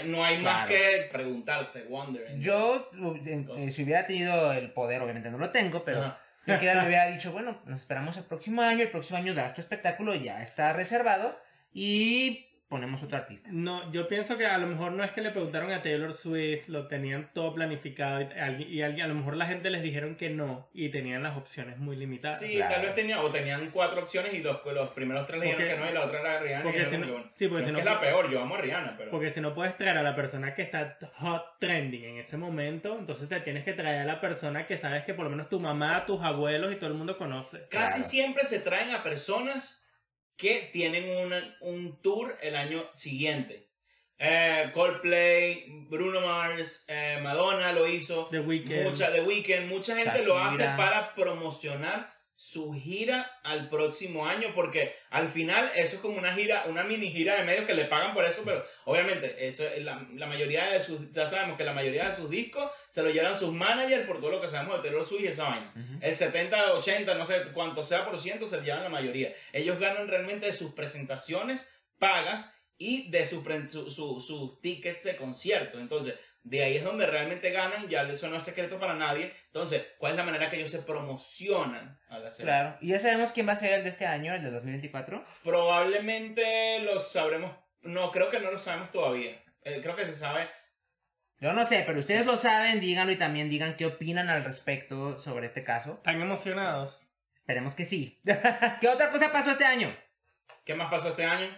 no hay más que preguntarse, wonder. Yo, eh, si hubiera tenido el poder, obviamente no lo tengo, pero yo que me hubiera dicho, bueno, nos esperamos el próximo año, el próximo año das tu espectáculo, ya está reservado y ponemos otro artista. No, yo pienso que a lo mejor no es que le preguntaron a Taylor Swift, lo tenían todo planificado y, a lo mejor la gente les dijeron que no y tenían las opciones muy limitadas. Sí, tal vez tenían, o tenían cuatro opciones y los, los primeros tres le dijeron que no y la otra era Rihanna. Porque si no, sí, porque si no, es la peor, yo amo a Rihanna, pero... Porque si no puedes traer a la persona que está hot trending en ese momento, entonces te tienes que traer a la persona que sabes que por lo menos tu mamá, tus abuelos y todo el mundo conoce. Casi siempre se traen a personas que tienen un tour el año siguiente. Eh, Coldplay, Bruno Mars, eh, Madonna lo hizo. The Weeknd. Mucha, The Weeknd. Mucha gente lo hace para promocionar su gira al próximo año, porque al final eso es como una gira, una mini gira de medios que le pagan por eso, pero obviamente eso la, la mayoría de sus, ya sabemos que la mayoría de sus discos se lo llevan sus managers por todo lo que sabemos de Taylor Swift y esa vaina. El 70, 80, no sé cuánto sea por ciento se llevan la mayoría. Ellos ganan realmente de sus presentaciones pagas y de sus su, tickets de concierto. Entonces, de ahí es donde realmente ganan, ya eso no es secreto para nadie. Entonces, ¿cuál es la manera que ellos se promocionan a la serie? Claro, ¿y ya sabemos quién va a ser el de este año, el de 2024? Probablemente lo sabremos, no, creo que no lo sabemos todavía. Eh, creo que se sabe. Yo no sé, pero ustedes lo saben, díganlo y también digan qué opinan al respecto sobre este caso. ¿Están emocionados? Esperemos que sí. ¿Qué otra cosa pasó este año? ¿Qué más pasó este año?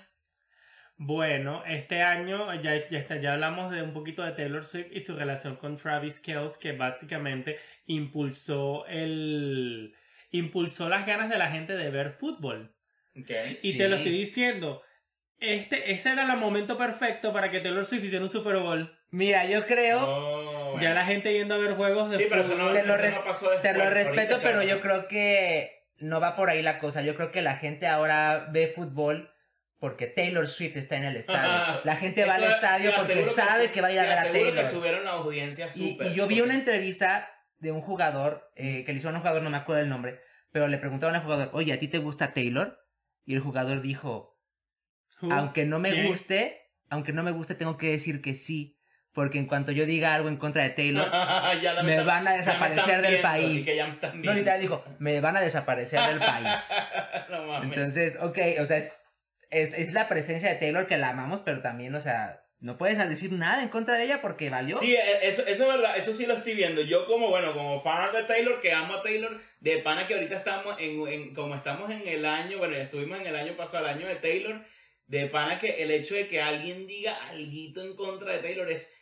Bueno, este año ya, ya, ya hablamos de un poquito de Taylor Swift y su relación con Travis Kelce, que básicamente impulsó el impulsó las ganas de la gente de ver fútbol. Okay, y te lo estoy diciendo, este, ese era el momento perfecto para que Taylor Swift hiciera un Super Bowl. Mira, yo creo, Oh, Ya la gente yendo a ver juegos de Sí, pero eso no. Te lo eso res- no pasó después. te lo respeto, pero yo creo que no va por ahí la cosa. Yo creo que la gente ahora ve fútbol porque Taylor Swift está en el estadio. La gente va al estadio porque sabe su- que va a ir a ver Taylor. que subieron la audiencia Y, súper. y yo vi porque- una entrevista de un jugador, eh, que le hicieron a un jugador, no me acuerdo el nombre, pero le preguntaron al jugador, oye, ¿a ti te gusta Taylor? Y el jugador dijo, aunque no me ¿Quién? guste, aunque no me guste, tengo que decir que sí. Porque en cuanto yo diga algo en contra de Taylor, me van a desaparecer del viendo, país. y que no literal dijo, me van a desaparecer del país. no mames. Entonces, ok, o sea, es, es, es la presencia de Taylor que la amamos, pero también, o sea, no puedes decir nada en contra de ella porque valió. Sí, e- eso, eso es verdad, eso sí lo estoy viendo. Yo como, bueno, como fan de Taylor, que amo a Taylor, de pana que ahorita estamos en, en- como estamos en el año, bueno, ya estuvimos en el año pasado, el año de Taylor, de pana que el hecho de que alguien diga algo en contra de Taylor es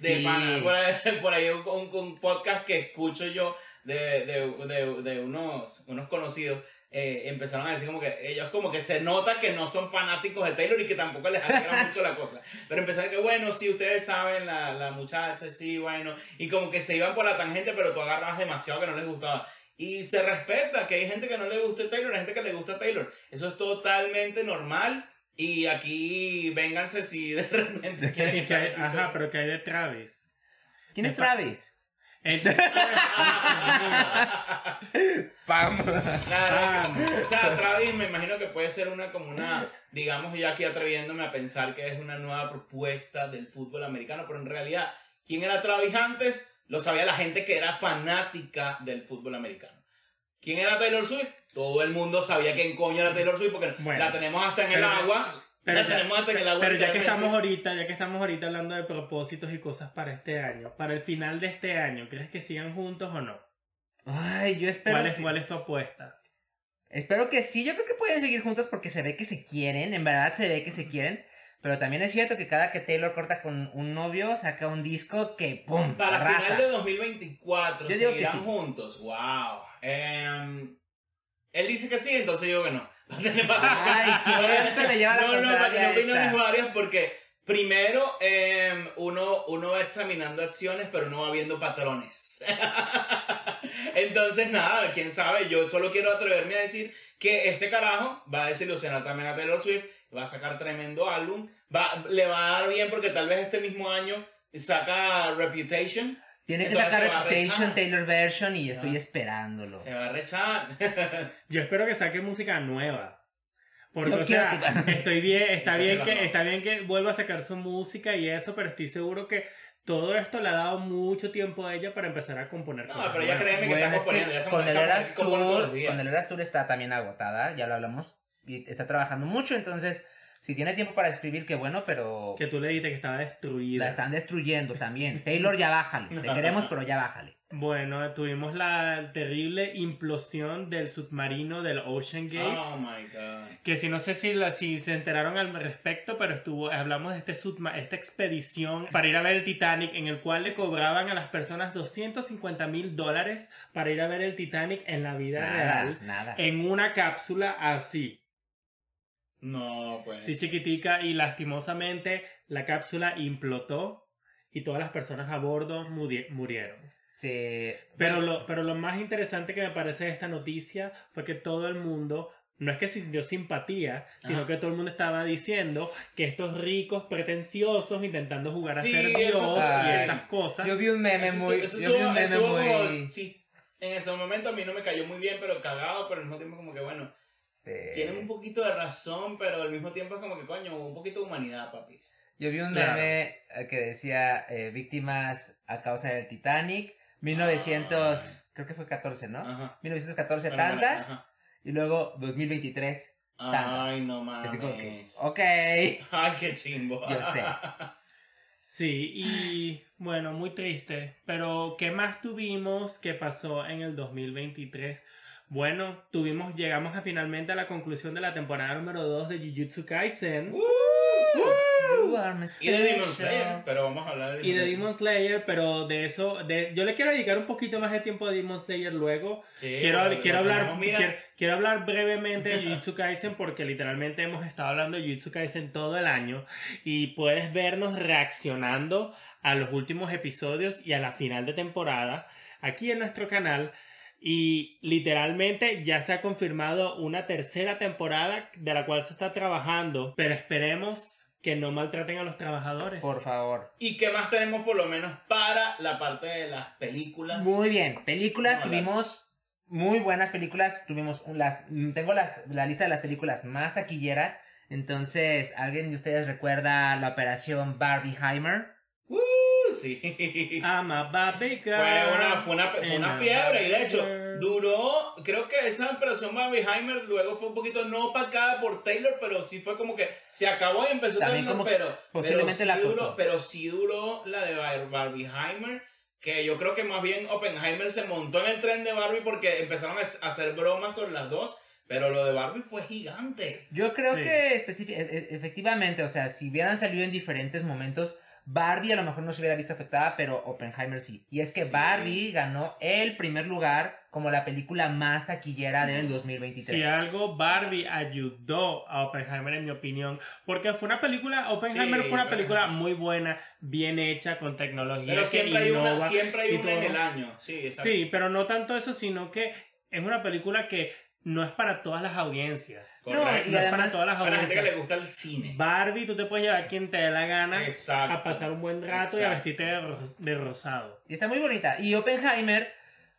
de Sí. pana. Por ahí, por ahí un, un- un podcast que escucho yo de, de, de, de unos, unos conocidos. Eh, empezaron a decir como que ellos como que se nota que no son fanáticos de Taylor y que tampoco les alegra mucho la cosa. Pero empezaron que, bueno, sí, ustedes saben, la, la muchacha, sí, bueno. Y como que se iban por la tangente, pero tú agarrabas demasiado que no les gustaba. Y se respeta que hay gente que no le gusta Taylor, hay gente que le gusta Taylor. Eso es totalmente normal. Y aquí vénganse si de repente quieren que hay- ajá, pero que hay de Travis. ¿Quién es Travis? Entonces, ¡Pam! O sea, Travis me imagino que puede ser una como una, digamos, ya aquí atreviéndome a pensar que es una nueva propuesta del fútbol americano, pero en realidad, ¿quién era Travis antes? Lo sabía la gente que era fanática del fútbol americano. ¿Quién era Taylor Swift? Todo el mundo sabía quién coño era Taylor Swift porque Bueno, la tenemos hasta en el agua. Pero ya- tenemos hasta en el agua. pero ya que estamos ahorita, ya que estamos ahorita hablando de propósitos y cosas para este año, para el final de este año, ¿crees que sigan juntos o no? Ay, yo espero ¿Cuál es, que... cuál es tu apuesta? Espero que sí, yo creo que pueden seguir juntos porque se ve que se quieren, en verdad se ve que se quieren. Pero también es cierto que cada que Taylor corta con un novio, saca un disco que ¡pum! Para arrasa. final de 2024 Yo digo que seguirán sí. juntos. Wow. Em, él dice que sí, entonces yo digo que no. Ay, siempre me lleva la No, no, contraria no opiniones esta. varias porque primero em, uno, uno va examinando acciones pero no va viendo patrones. entonces nada, quién sabe, yo solo quiero atreverme a decir que este carajo va a desilusionar también a Taylor Swift, va a sacar tremendo álbum, va, le va a dar bien porque tal vez este mismo año saca Reputation. Tiene que sacar se va a Reputation. Taylor Version y estoy Ah. esperándolo. Se va a rechar. Yo espero que saque música nueva. Porque, Yo o quiero sea, que- estoy bien, está bien es que, está bien que vuelva a sacar su música y eso, pero estoy seguro que todo esto le ha dado mucho tiempo a ella para empezar a componer No, cosas pero ya créeme que Bueno, está es componiendo. que ya se con el Eras Tour, con el Eras Tour está también agotada, ya lo hablamos, y está trabajando mucho, entonces, si tiene tiempo para escribir, qué bueno, pero Que tú le dijiste que estaba destruida. la están destruyendo también. Taylor, ya bájale, te queremos, pero ya bájale. Bueno, tuvimos la terrible implosión del submarino del Ocean Gate. Oh my god. Que si no sé si, la- si se enteraron al respecto, pero estuvo, hablamos de este subma- esta expedición para ir a ver el Titanic, en el cual le cobraban a las personas 250 mil dólares para ir a ver el Titanic en la vida Nada, real, nada. en una cápsula así, No, pues. así chiquitica, y lastimosamente la cápsula implotó y todas las personas a bordo muri- murieron. Sí. Pero bueno, lo, pero lo más interesante que me parece de esta noticia fue que todo el mundo, no es que sintió simpatía, sino Ajá. que todo el mundo estaba diciendo que estos ricos pretenciosos intentando jugar a Sí, ser Dios y esas cosas. yo vi un meme Eso muy. eso yo vi un meme estuvo como- muy. sí, en ese momento a mí no me cayó muy bien, pero cagado, pero al mismo tiempo como que bueno, Sí. tienen un poquito de razón, pero al mismo tiempo es como que coño, un poquito de humanidad, papis. Yo vi un Claro. meme eh, que decía eh, víctimas a causa del Titanic, 1900, creo que fue 14, ¿no? Ajá. 1914 Bueno, bueno, tantas ajá. y luego 2023. tantas. Ay, no mames. Así como que, ok. Ay, qué chimbo. Yo sé. Sí, y bueno, muy triste. Pero, ¿qué más tuvimos que pasó en el 2023? Bueno, tuvimos, llegamos a finalmente a la conclusión de la temporada número 2 de Jujutsu Kaisen. Uh, You are my Y de Demon. Slayer, pero vamos a hablar de Y de Demon Slayer, pero de eso, de, yo le quiero dedicar un poquito más de tiempo a Demon Slayer luego. Sí, quiero, quiero, lo hablar, quiero, quiero hablar brevemente de Jujutsu Kaisen porque literalmente hemos estado hablando de Jujutsu Kaisen todo el año y puedes vernos reaccionando a los últimos episodios y a la final de temporada aquí en nuestro canal. Y literalmente ya se ha confirmado una tercera temporada de la cual se está trabajando, pero esperemos que no maltraten a los trabajadores. Por favor. ¿Y qué más tenemos por lo menos para la parte de las películas? Muy bien. Películas, tuvimos muy buenas películas. Tuvimos las. Tengo las, la lista de las películas más taquilleras. Entonces, ¿alguien de ustedes recuerda la operación Barbieheimer? Sí. I'm a Barbie girl. Fue una, fue una, fue una fiebre y de hecho girl. duró, creo que esa operación Barbieheimer luego fue un poquito no opacada por Taylor, pero sí fue como que se acabó y empezó También Taylor, como pero, posiblemente pero, la sí duró, pero sí duró la de Bar- Barbieheimer, que yo creo que más bien Oppenheimer se montó en el tren de Barbie porque empezaron a hacer bromas sobre las dos, pero lo de Barbie fue gigante. Yo creo Sí. que e- e- efectivamente, o sea, si hubieran salido en diferentes momentos, Barbie a lo mejor no se hubiera visto afectada, pero Oppenheimer sí. Y es que Sí. Barbie ganó el primer lugar como la película más taquillera del 2023. Si algo, Barbie ayudó a Oppenheimer, en mi opinión, porque fue una película, Oppenheimer Sí, fue una película muy buena, bien hecha, con tecnología. Pero que siempre hay una, siempre hay una en el año. Sí, exacto. Sí, pero no tanto eso, sino que es una película que no es para todas las audiencias. No, Correcto. y No es para además, todas las Para la gente que audiencias. le gusta el cine. Barbie, tú te puedes llevar a quien te dé la gana Exacto. a pasar un buen rato y a Exacto. vestirte de, ro- de rosado. Y está muy bonita. Y Oppenheimer,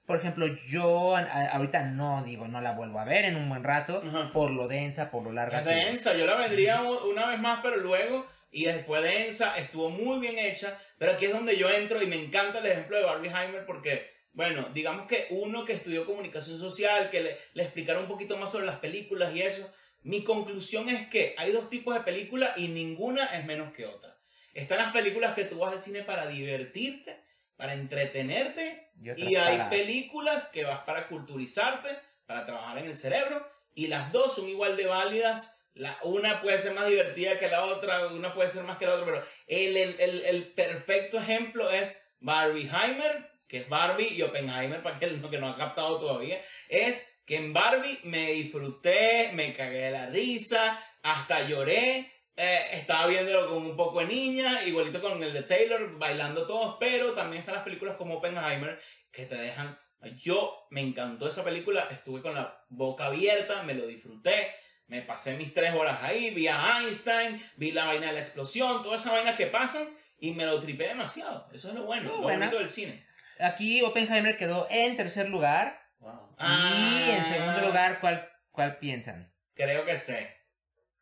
por ejemplo, yo a- a- ahorita no digo, no la vuelvo a ver en un buen rato, Ajá. por lo densa, por lo larga Es densa, yo la vendría u- una vez más, pero luego, y fue densa, estuvo muy bien hecha, pero aquí es donde yo entro y me encanta el ejemplo de Barbieheimer porque, bueno, digamos que uno que estudió comunicación social, que le, le explicaron un poquito más sobre las películas y eso, mi conclusión es que hay dos tipos de películas y ninguna es menos que otra. Están las películas que tú vas al cine para divertirte, para entretenerte, Y hay para- películas que vas para culturizarte, para trabajar en el cerebro, y las dos son igual de válidas. La, una puede ser más divertida que la otra, una puede ser más que la otra, pero el, el, el, el perfecto ejemplo es Barbieheimer, que es Barbie, y Oppenheimer, para aquel que no ha captado todavía, es que en Barbie me disfruté, me cagué de la risa, hasta lloré, eh, estaba viéndolo con un poco de niña, igualito con el de Taylor, bailando todos, pero también están las películas como Oppenheimer que te dejan... Yo me encantó esa película, estuve con la boca abierta, me lo disfruté, me pasé mis tres horas ahí, vi a Einstein, vi la vaina de la explosión, todas esas vainas que pasan y me lo tripé demasiado. Eso es lo bueno, lo buena. bonito del cine. Aquí Oppenheimer quedó en tercer lugar. Y en segundo lugar, ¿cuál, cuál piensan? Creo que sé.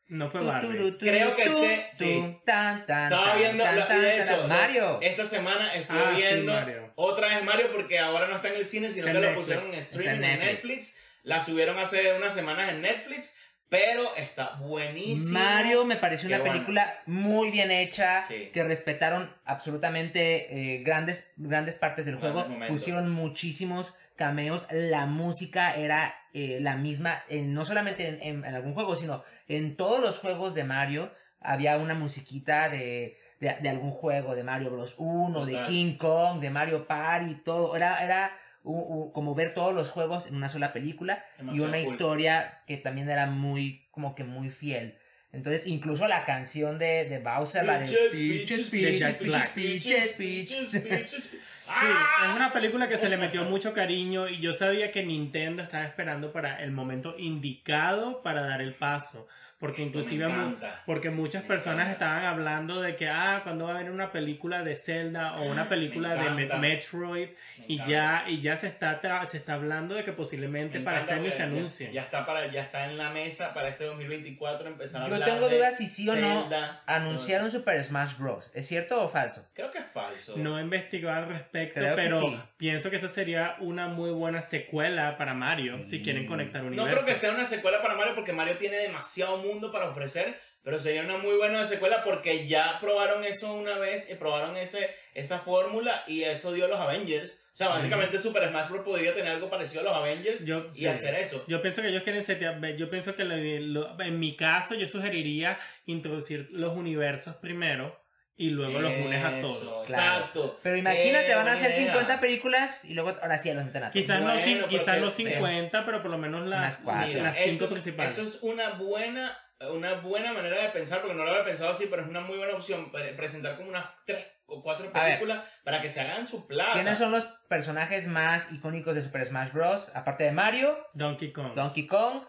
No fue Barbie. Creo que sé, sí. tan, tan, Estaba viendo, tan, de tan, hecho, Mario. esta semana estuve Ah, viendo otra vez Mario porque ahora no está en el cine, sino Está que lo pusieron en streaming en en Netflix. Netflix. La subieron hace unas semanas en Netflix, pero está buenísimo. Mario me pareció Qué una bueno. película muy bien hecha, Sí. que respetaron absolutamente eh, grandes, grandes partes del juego, pusieron muchísimos cameos, la música era eh, la misma, eh, no solamente en, en- en algún juego, sino en todos los juegos de Mario había una musiquita de, de, de algún juego, de Mario Bros. 1, de. King Kong, de Mario Party, todo, era... era como ver todos los juegos en una sola película y una cool. historia que también era muy, como que muy fiel. Entonces, incluso la canción de, de Bowser, la de Peaches, Peaches, Peaches, Black. Peaches, Peaches, Peaches. Sí, ¡Ah! es una película que se le metió mucho cariño y yo sabía que Nintendo estaba esperando para el momento indicado para dar el paso. Porque Esto inclusive mu- porque muchas Me personas encanta. estaban hablando de que, ah, cuando va a haber una película de Zelda o una Me película de Me-. Metroid Me y encanta. ya, y ya se está, se está hablando de que posiblemente Me para este año se porque ya- está para, ya está en la mesa para este 2024 empezar a Yo hablar tengo dudas si sí o no Zelda, anunciaron Super Smash Bros. ¿Es cierto o falso? Creo que es falso. No he investigado al respecto, Creo que pero sí. pienso que esa sería una muy buena secuela para Mario Sí. si quieren conectar No universos. creo que sea una secuela para Mario porque Mario tiene demasiado mundo mundo para ofrecer, pero sería una muy buena secuela porque ya probaron eso una vez y probaron ese, esa fórmula y eso dio los Avengers. O sea, básicamente Super Smash Bros. podría tener algo parecido a los Avengers Yo- y sí. hacer eso. Yo pienso que ellos quieren setear, yo pienso que lo- lo- en mi caso yo sugeriría introducir los universos primero y luego los unes a todos. Claro. Exacto. Pero imagínate, van a hacer buena idea. 50 películas y luego ahora sí los meten a todos. Quizás, no, Bueno, quizás no 50, pero por lo menos Unas las, cuatro. Mira, las eso, cinco es- principales. eso es una buena, una buena manera de pensar, porque no lo había pensado así, pero es una muy buena opción pre- presentar como unas tres o cuatro A ver. películas para que se hagan su plata. ¿Quiénes son los personajes más icónicos de Super Smash Bros? Aparte de Mario, Donkey Kong, Donkey Kong,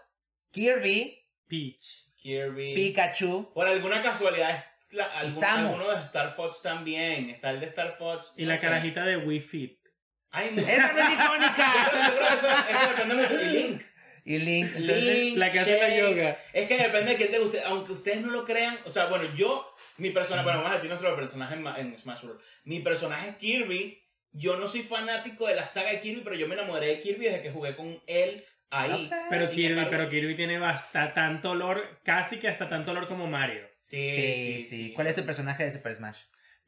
Kirby, Peach. Kirby. Pikachu. Por alguna casualidad, es la- algún- alguno de Star Fox también. Está el de Star Fox. Y no la sé. carajita de Wii Fit. Hay muchos. ¡Esa no es icónica! yo creo que eso, eso depende mucho de Link. y Link, entonces... Link, La que hace la yoga. Es que depende de quién te guste. Aunque ustedes no lo crean. O sea, bueno, yo, mi personaje, bueno, vamos a decir nuestro personaje en, Ma- en Smash Bros. Mi personaje es Kirby. Yo no soy fanático de la saga de Kirby, pero yo me enamoré de Kirby desde que jugué con él ahí. Pero Kirby, pero Kirby tiene hasta tanto olor, casi que hasta tanto olor como Mario. Sí, Sí, sí, sí, ¿Cuál es tu personaje de Super Smash?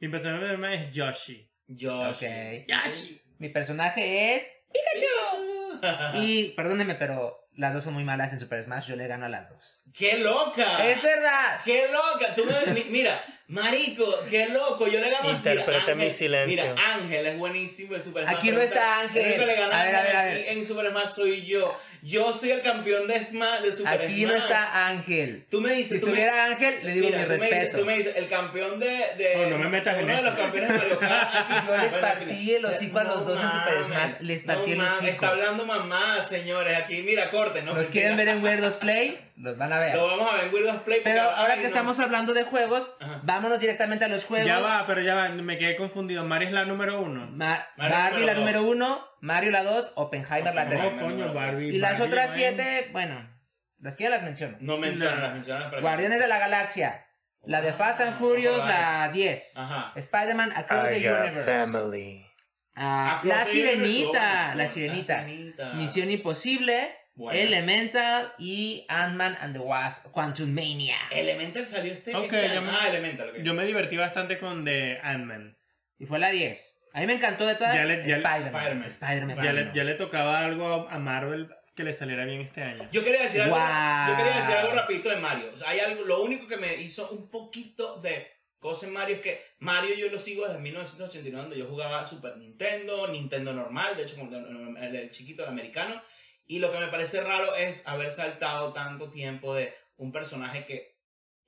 Mi personaje es Yoshi. Josh. Ok. Yoshi. Mi personaje es Pikachu. Y perdónenme, pero las dos son muy malas en Super Smash. Yo le gano a las dos. ¡Qué loca! ¡Es verdad! ¡Qué loca! Tú mira, marico, qué loco. Yo le gano Interprete mi silencio. Mira, Ángel es buenísimo en Super Smash. Aquí no está el Ángel. le gana A ver, a ver, a ver. aquí En Super Smash soy yo. Yo soy el campeón de Smash de Super Aquí Smash. no está Ángel. Tú me dices. Si tú me- estuviera Ángel, le digo Mira, mis tú me dices- respetos. Tú me dices, el campeón de. de Oh, no me metas en Uno de los campeones de Mario Kart. aquí. Yo les partí el hocico a los dos en Super Smash, les partí el hocico. Está hablando mamá, señores. Aquí, mira, corte. ¿no? ¿Los quieren ver en Weirdos Play? Los van a ver. Lo vamos a ver en Weirdos Play. Pero ahora que estamos hablando de juegos, Ajá. Vámonos directamente a los juegos. Ya va, pero ya va, me quedé confundido. Mario es la número uno. Ma- Mario Barbie número la dos. número uno, Mario la dos, Oppenheimer la tres. Coño, Barbie. Y las Barbie, otras siete, bueno, las que ya las menciono. No mencionan, No. las mencionan para que- Guardianes de la Galaxia, la de Fast and Furious, la 10. Ajá. Spider-Man Across the I Universe. family. Ah, la Sirenita, la Sirenita. Sirenita. Misión Imposible, Bueno. Elemental y Ant-Man and the Wasp, Quantum Mania. Elemental salió este, Ok, este yo año. me- Ah, Elemental. ok. Yo me divertí bastante con The Ant-Man. Y fue la 10. A mí me encantó de todas. Spider-Man. Spider-Man. Ya le, ya le tocaba algo a Marvel que le saliera bien este año. Yo quería decir algo, Wow. yo quería decir algo rapidito de Mario. O sea, hay algo, lo único que me hizo un poquito de cosa en Mario es que Mario yo lo sigo desde 1989 donde yo jugaba Super Nintendo, Nintendo normal, de hecho como el, el- el chiquito, el americano. Y lo que me parece raro es haber saltado tanto tiempo de un personaje que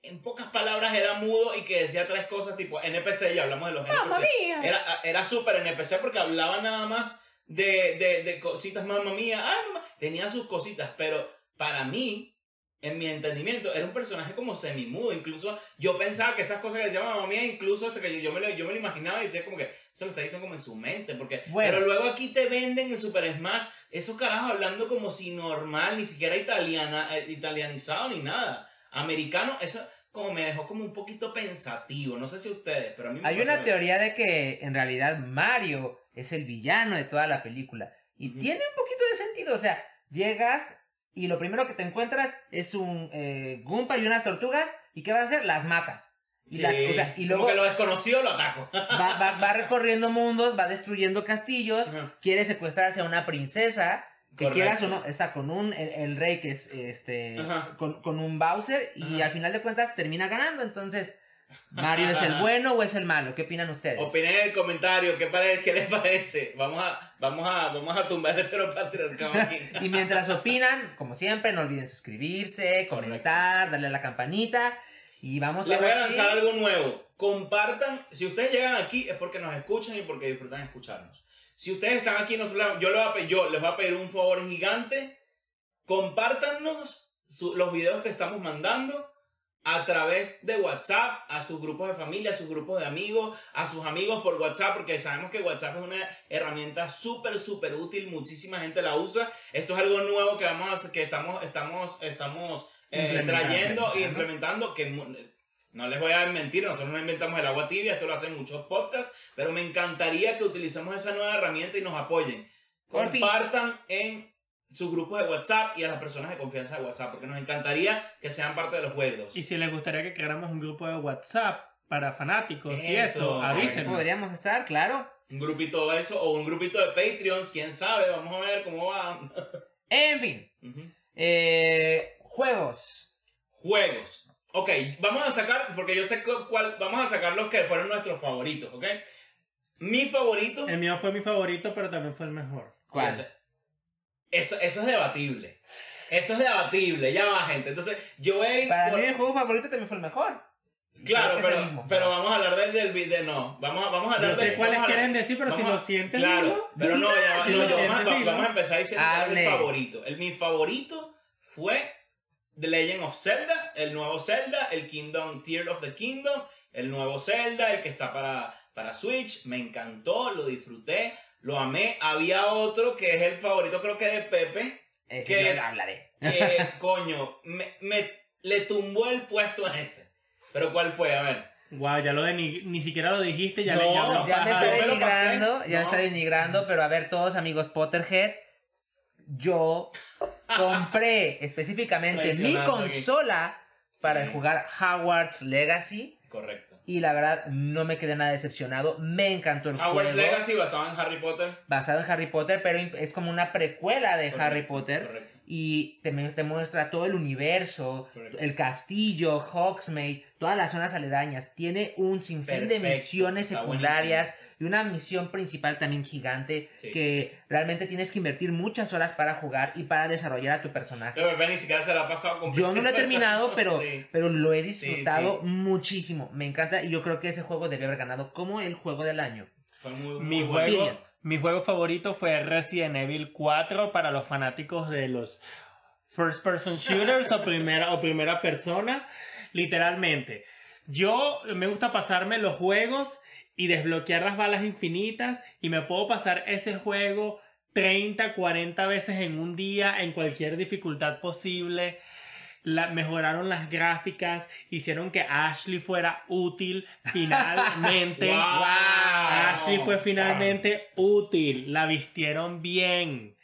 en pocas palabras era mudo y que decía tres cosas tipo NPC, ya hablamos de los ¡Mamma NPC. mía! Era, era súper NPC porque hablaba nada más de, de, de cositas, mamá mía. Ay, mamá. Tenía sus cositas, pero para mí, en mi entendimiento, era un personaje como semimudo. Incluso yo pensaba que esas cosas que decía mamá mía, incluso hasta que yo, yo me, lo, yo me lo imaginaba y decía como que eso lo está diciendo como en su mente. Porque, Bueno. Pero luego aquí te venden en Super Smash esos carajos hablando como si normal, ni siquiera italiana, eh, italianizado ni nada. Americano, eso como me dejó como un poquito pensativo. No sé si ustedes, pero a mí me Hay una eso. teoría de que en realidad Mario es el villano de toda la película. Y tiene un poquito de sentido. O sea, llegas y lo primero que te encuentras es un eh, Goomba y unas tortugas. ¿Y qué vas a hacer? Las matas. Y, Sí, las, o sea, y como luego que lo desconocido lo ataco. va, va- va recorriendo mundos, va destruyendo castillos, quiere secuestrarse a una princesa. Que Correcto. quieras o no, está con un el, el rey que es este con, con un Bowser y al final de cuentas termina ganando. Entonces, ¿Mario es el bueno o es el malo? ¿Qué opinan ustedes? Opinen en el comentario, ¿qué, pare- qué les parece? Vamos a, vamos a, vamos a tumbar el heteropatriarcado aquí. Y mientras opinan, como siempre, no olviden suscribirse, comentar, darle a la campanita. Y vamos Les a voy a lanzar algo nuevo. Compartan. Si ustedes llegan aquí es porque nos escuchan y porque disfrutan escucharnos. Si ustedes están aquí, yo, les voy a pe- yo les voy a pedir un favor gigante. Compártanos su- los videos que estamos mandando a través de WhatsApp, a sus grupos de familia, a sus grupos de amigos, a sus amigos por WhatsApp, porque sabemos que WhatsApp es una herramienta súper, súper útil. Muchísima gente la usa. Esto es algo nuevo que vamos a hacer, que estamos, estamos, estamos eh, trayendo e implementando que no les voy a mentir, nosotros no inventamos el agua tibia, esto lo hacen muchos podcasts, pero me encantaría que utilicemos esa nueva herramienta y nos apoyen. Compartan en sus grupos de WhatsApp y a las personas de confianza de WhatsApp, porque nos encantaría que sean parte de los juegos. Y si les gustaría que creáramos un grupo de WhatsApp para fanáticos y Eso, eso, ahí avísenos. Podríamos estar, claro. Un grupito de eso o un grupito de Patreons, quién sabe, vamos a ver cómo va. En fin. Eh, juegos. Juegos. Ok, vamos a sacar, porque yo sé cu- cuál, vamos a sacar los que fueron nuestros favoritos, ¿ok? Mi favorito... El mío fue mi favorito, pero también fue el mejor. ¿Cuál? Eso, eso, es debatible. Eso es debatible, ya va gente. Entonces, yo voy a ir Para por- mí el juego favorito también fue el mejor. Claro, pero, mismo. pero vamos a hablar del, del video. No, vamos a, vamos a hablar de- cuáles a quieren decir, pero si vamos lo a- sienten. Claro, pero no, ya Si no, lo yo- vamos, a- vamos a empezar diciendo mi favorito. El, mi favorito fue The Legend of Zelda, el nuevo Zelda, el Kingdom, Tear of the Kingdom, el nuevo Zelda, el que está para, para Switch. Me encantó, lo disfruté, lo amé. Había otro que es el favorito, creo que de Pepe, Ese lo hablaré. que coño, me, me- le tumbó el puesto a ese. Pero ¿cuál fue? A ver. Guau, ya lo de ni, ni siquiera lo dijiste, ya No, le ya Ya me está denigrando, ya me está denigrando, pero a ver todos amigos Potterhead, yo compré específicamente mi aquí. consola para Sí. jugar Hogwarts Legacy Correcto. Y la verdad no me quedé nada decepcionado, me encantó el Hogwarts juego. Legacy basado en Harry Potter. Basado en Harry Potter, pero es como una precuela de Correcto, Harry Potter. Correcto. Y te, te muestra todo el universo, Correcto. el castillo, Hogsmeade, todas las zonas aledañas. Tiene un sinfín de misiones secundarias y una misión principal también gigante Sí. que realmente tienes que invertir muchas horas para jugar y para desarrollar a tu personaje. Pero ni siquiera se la ha pasado con Yo no lo he terminado, pero, Sí. pero lo he disfrutado sí. muchísimo. Me encanta y yo creo que ese juego debe haber ganado como el juego del año. Fue muy, muy Mi bueno. juego, mi juego favorito fue Resident Evil 4 para los fanáticos de los first person shooters o primera o primera persona, literalmente. Yo me gusta pasarme los juegos y desbloquear las balas infinitas y me puedo pasar ese juego 30, 40 veces en un día en cualquier dificultad posible. La- mejoraron las gráficas, hicieron que Ashley fuera útil finalmente. ¡Wow! Ashley fue finalmente útil, la vistieron bien.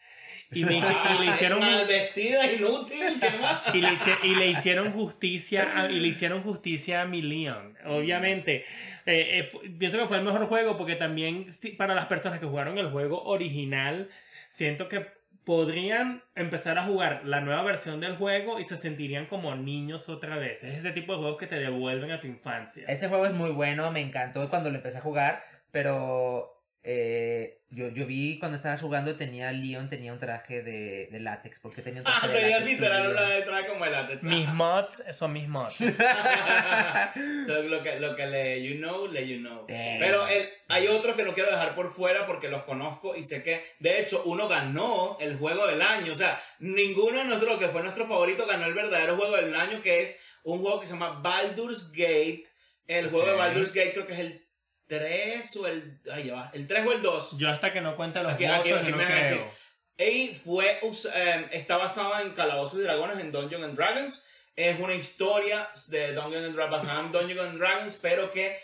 Y, me y le hicieron Mal vestida, inútil, ¿qué más? y le, y le hicieron justicia a, y le hicieron justicia a mi Leon. Obviamente, eh, eh, pienso que fue el mejor juego porque también para las personas que jugaron el juego original, siento que podrían empezar a jugar la nueva versión del juego y se sentirían como niños otra vez. Es ese tipo de juegos que te devuelven a tu infancia. Ese juego es muy bueno, me encantó cuando lo empecé a jugar, pero eh, yo, yo vi cuando estabas jugando tenía Leon tenía un traje de, de látex, porque tenía un Ah, traje de tenía látex. literal una de trae como el látex. Mis mods son mis mods. So, lo, que, lo que le you know, le you know. Eh. Pero el- hay otros que no quiero dejar por fuera porque los conozco y sé que, de hecho, uno ganó el juego del año. O sea, ninguno de nosotros, que fue nuestro favorito, ganó el verdadero juego del año, que es un juego que se llama Baldur's Gate. El juego de. Baldur's Gate creo que es el 3 o el... Ay, ya va. El 3 o el 2. Yo hasta que no cuente los Aquí- votos, aquí- aquí yo no creo. Y fue, eh, está basada en Calabozos y Dragones, en Dungeons and Dragons. Es una historia de Dungeons and Dragons, basada en Dungeons and Dragons, pero que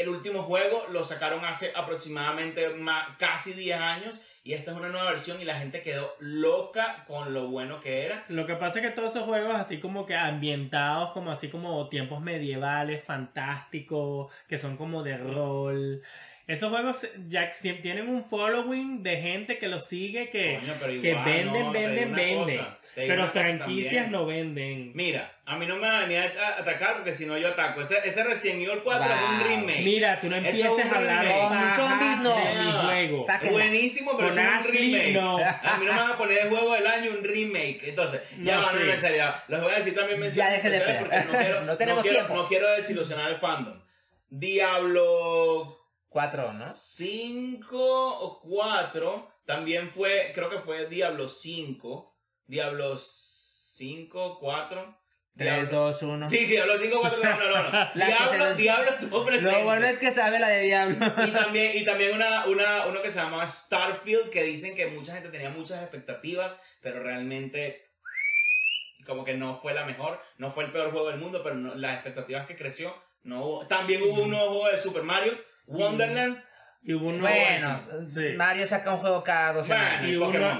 el último juego lo sacaron hace aproximadamente ma- casi 10 años. Y esta es una nueva versión y la gente quedó loca con lo bueno que era. Lo que pasa es que todos esos juegos así como que ambientados como así como tiempos medievales, fantásticos, que son como de rol. Esos juegos ya tienen un following de gente que los sigue que... Coño, pero que venden, no, venden, venden. cosa, Pero franquicias también. no venden. Mira, a mí no me va a venir a atacar porque si no yo ataco. Ese, ese Resident Evil 4 es un Wow. remake. Mira, tú no empieces es un a hablar mis paja zombies, no. de mi No. juego. Sáquenla. Buenísimo, pero Con es un Ashley, remake. no. A mí no me van a poner el juego del año un remake. Entonces, ya No, van sí. en serio. Les voy a decir también menciones deje de porque no, quiero, No tenemos quiero, tiempo. no quiero desilusionar al fandom. Diablo Cuatro, ¿no? 5 o 4 también fue, creo que fue Diablo 5. Diablo 5, 4. Tres, dos, uno. Sí, Diablo 5, 4, no, no, no. no. Diablo, Diablo estuvo presente. Lo bueno es que sabe la de Diablo. Y también, y también una, una, uno que se llama Starfield, que dicen que mucha gente tenía muchas expectativas, pero realmente como que no fue la mejor, no fue el peor juego del mundo, pero no- las expectativas que creció no hubo. También hubo un nuevo juego de Super Mario, Wonderland. Y hubo un nuevo, Bueno, sí. Mario saca un juego cada dos Bueno, semanas. y,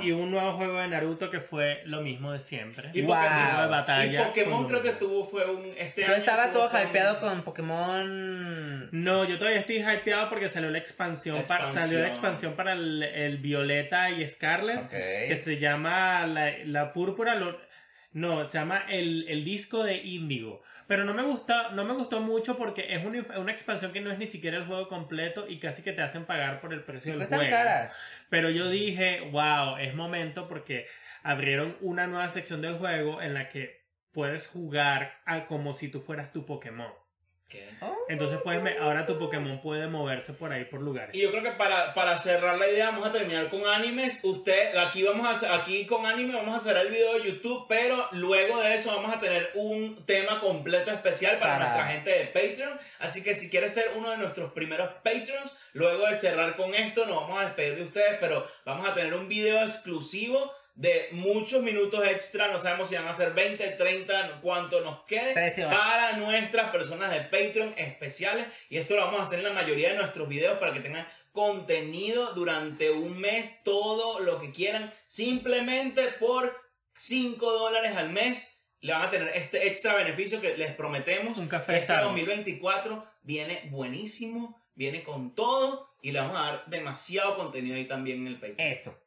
y un, y nuevo juego de Naruto que fue lo mismo de siempre. Y Wow. de Pokémon, batalla y Pokémon creo que tuvo fue un este Yo año estaba todo un- hypeado con Pokémon. No, yo todavía estoy hypeado porque salió la expansión, para, Expansión. salió la expansión para el, el Violeta y Scarlet Ok. que se llama la, la púrpura lo- no, se llama el, el disco de Índigo. Pero no me gusta, no me gustó mucho porque es una, una expansión que no es ni siquiera el juego completo y casi que te hacen pagar por el precio del juego. caras. Pero yo dije, wow, es momento porque abrieron una nueva sección del juego en la que puedes jugar a como si tú fueras tu Pokémon. ¿Qué? Entonces puedes, me- ahora tu Pokémon puede moverse por ahí por lugares. Y yo creo que para, para cerrar la idea vamos a terminar con animes. Usted, aquí vamos a hacer- aquí con anime vamos a hacer el video de YouTube, pero luego de eso vamos a tener un tema completo especial para, Para- nuestra gente de Patreon. Así que si quieres ser uno de nuestros primeros Patreons, luego de cerrar con esto, nos vamos a despedir de ustedes, pero vamos a tener un video exclusivo de muchos minutos extra. No sabemos si van a ser 20, 30, cuánto nos quede. 13 horas. Para nuestras personas de Patreon especiales. Y esto lo vamos a hacer en la mayoría de nuestros videos para que tengan contenido durante un mes, todo lo que quieran. Simplemente por 5 dólares al mes le van a tener este extra beneficio que les prometemos. Un café Este Starbucks. 2024 viene buenísimo, viene con todo y le vamos a dar demasiado contenido ahí también en el Patreon. Eso.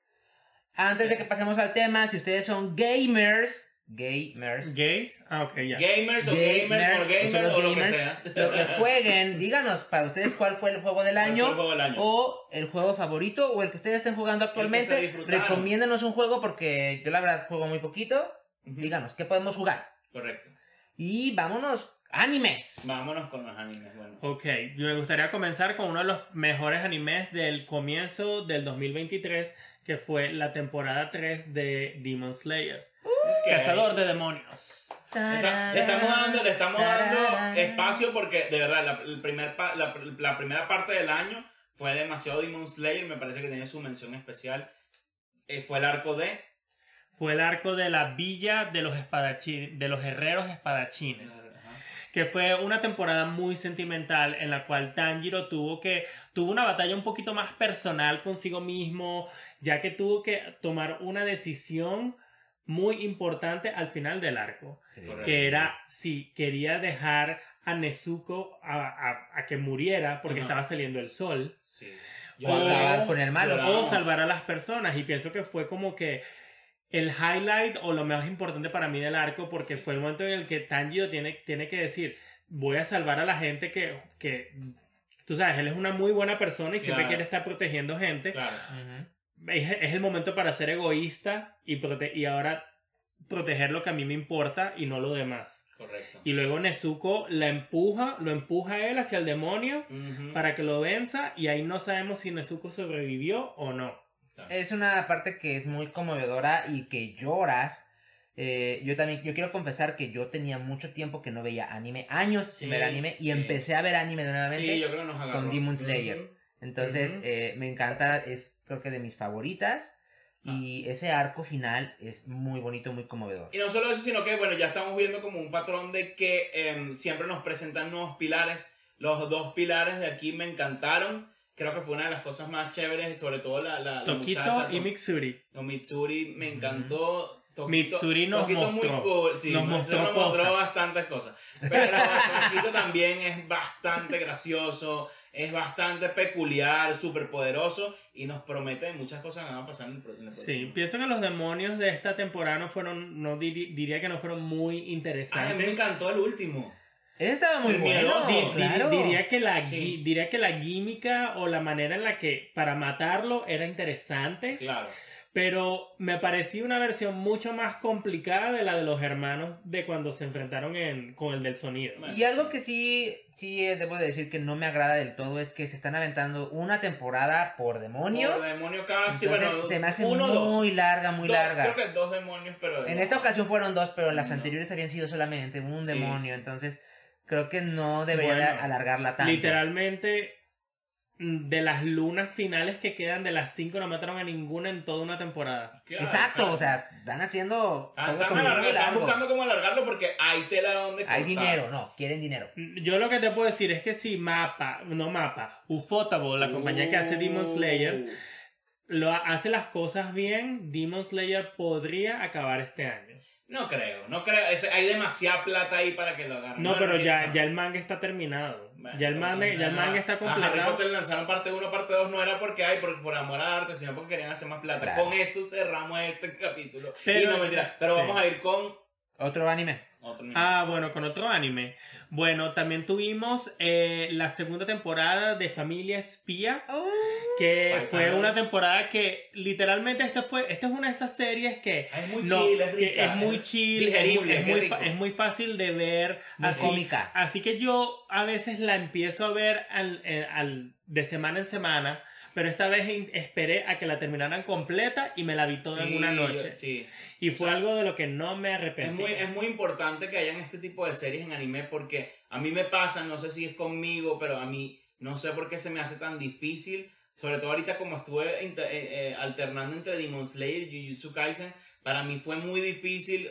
Antes de que pasemos al tema, si ustedes son gamers, gamers, ¿Gays? Ah, ok, ya. Gamers o Gamers, gamers o o gamers solo o lo que gamers, sea. lo que jueguen, díganos para ustedes cuál fue el juego del ¿Cuál fue año. el juego del año? O el juego favorito o el que ustedes estén jugando actualmente. Recomiéndenos un juego porque yo la verdad juego muy poquito. Díganos, ¿qué podemos jugar? Correcto. Y vámonos, animes. Vámonos con los animes. Bueno. Ok, me gustaría comenzar con uno de los mejores animes del comienzo del 2023, que fue la temporada 3 de Demon Slayer. Ok. Cazador de demonios. Está- le estamos dando, le estamos dando espacio porque de verdad la, el primer pa- la, la primera parte del año fue demasiado Demon Slayer. Me parece que tiene su mención especial. Eh, fue el arco de. Fue el arco de la villa de los, espadachines, de los herreros espadachines. Que fue una temporada muy sentimental en la cual Tanjiro tuvo que tuvo una batalla un poquito más personal consigo mismo, ya que tuvo que tomar una decisión muy importante al final del arco, Sí. Correcto. que era si quería dejar a Nezuko a, a- a que muriera porque Ajá. estaba saliendo el sol Sí. O acabar con el malo. O salvar a las personas y pienso que fue como que el highlight o lo más importante para mí del arco porque Sí. fue el momento en el que Tanjiro tiene, tiene que decir voy a salvar a la gente que, que tú sabes, él es una muy buena persona y siempre Claro. quiere estar protegiendo gente Claro. Ujú. es, es el momento para ser egoísta y, prote- y ahora proteger lo que a mí me importa y no lo demás Correcto. y luego Nezuko la empuja lo empuja a él hacia el demonio para que lo venza y ahí no sabemos si Nezuko sobrevivió o no Es una parte que es muy conmovedora y que lloras. Eh, yo también, yo quiero confesar que yo tenía mucho tiempo que no veía anime, años sin ver anime, y sí. empecé a ver anime nuevamente. Sí, yo creo que nos con Demon Slayer. Entonces, eh, me encanta, es creo que de mis favoritas. Y ese arco final es muy bonito, muy conmovedor. Y no solo eso, sino que, bueno, ya estamos viendo como un patrón de que em, siempre nos presentan nuevos pilares. Los dos pilares de aquí me encantaron. Creo que fue una de las cosas más chéveres, sobre todo la, la, la Tokito muchacha. y Mitsuri Mitsuri me encantó. Mitsuri nos Tokito muy mostró- cool, sí, nos mostró nos mostró cosas. bastantes cosas. Pero Tokito también es bastante gracioso, es bastante peculiar, súper poderoso y nos promete muchas cosas que van a pasar en el, el Sí, próximo. pienso que los demonios de esta temporada no fueron, no diri- diría que no fueron muy Ay, a mí me interesantes. encantó el último. Ese estaba muy bueno, miedoso. Di- di- claro. diría, que la, Sí. diría que la química o la manera en la que para matarlo era interesante, Claro. Pero me parecía una versión mucho más complicada de la de los hermanos de cuando se enfrentaron en, con el del sonido. Y algo que sí, sí eh, debo de decir que no me agrada del todo es que se están aventando una temporada por demonio. Por demonio casi, Entonces bueno, se me hace uno, muy dos. larga, muy Dos, larga. Creo que dos demonios, pero... En esta ocasión fueron dos, pero las No. anteriores habían sido solamente un demonio. sí. Entonces creo que no debería Bueno, alargarla tanto. Literalmente, de las lunas finales que quedan de las cinco no mataron a ninguna en toda una temporada. Claro, Exacto, claro. o sea, están haciendo. Ah, Están, buscando cómo alargarlo porque hay tela donde Hay cortar. dinero, no, quieren dinero. Yo lo que te puedo decir es que si Mapa, no Mapa, Ufotable, la compañía que hace Demon Slayer, Uh. lo ha- hace las cosas bien, Demon Slayer podría acabar este año. No creo, no creo. Hay demasiada plata ahí para que lo agarren. No, pero quién ya, ya el manga está terminado. Ya el manga, ya el manga está a Harry completado. Potter lanzaron parte 1, parte 2, no era porque hay por, por amor al arte, sino porque querían hacer más plata. Claro. Con esto cerramos este capítulo. Pero- y no mentira, pero sí. vamos a ir con Otro anime. otro nivel. Ah, bueno, con otro anime. Bueno, también tuvimos eh, la segunda temporada de Familia Espía, que fue una temporada que literalmente esto fue, esta es una de esas series que es muy no, chill, es que rica. es muy chill, es muy, digerible, es muy rico. fa- es muy fácil de ver, Muy así, cómica. así que yo a veces la empiezo a ver al, eh, al- de semana en semana, pero esta vez esperé a que la terminaran completa y me la vi toda en Sí, una yo- noche. sí. Y fue O sea, algo de lo que no me Es arrepentí. muy, es muy importante que hayan este tipo de series en anime porque a mí me pasa, no sé si es conmigo, pero a mí no sé por qué se me hace tan difícil. Sobre todo ahorita como estuve inter- eh, eh, alternando entre Demon Slayer y Jujutsu Kaisen, para mí fue muy difícil.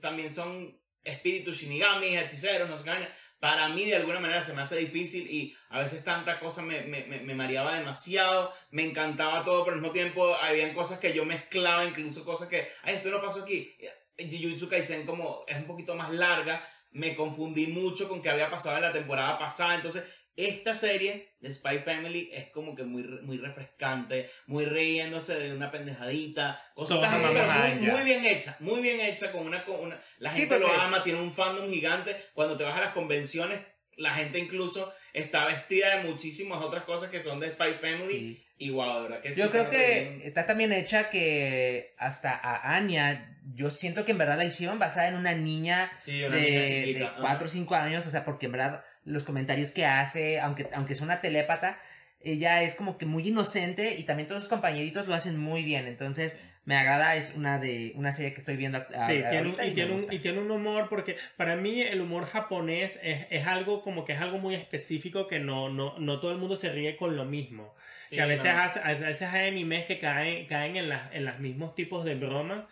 También son espíritus shinigamis, hechiceros, no sé qué. Para mí de alguna manera se me hace difícil y a veces tanta cosa me, me, me, me mareaba demasiado, me encantaba todo, pero al mismo tiempo habían cosas que yo mezclaba, incluso cosas que, ay, esto no pasó aquí. Jujutsu Kaisen como es un poquito más larga, me confundí mucho con que había pasado en la temporada pasada, entonces esta serie de Spy Family es como que muy, muy refrescante, muy riéndose de una pendejadita, cosas así, pero muy, muy bien hecha, muy bien hecha, con una, con una la Sí, gente lo ama, tiene un fandom gigante, cuando te vas a las convenciones, la gente incluso está vestida de muchísimas otras cosas que son de Spy Family, Sí. y wow, de verdad que sí Yo creo que está también hecha que hasta a Anya, yo siento que en verdad la hicieron basada en una niña Sí, de, una niña de chiquita, ajá. 4 o 5 años, o sea, porque en verdad los comentarios que hace, aunque, aunque es una telépata, ella es como que muy inocente y también todos sus compañeritos lo hacen muy bien, entonces me agrada, es una de una serie que estoy viendo a- a- Sí, tiene ahorita y, y, tiene me un, y tiene un humor, porque para mí el humor japonés es, es algo como que es algo muy específico que no, no, no todo el mundo se ríe con lo mismo. Sí, que a veces, no. hace- a veces hay animes que caen, caen en, las en los mismos tipos de bromas,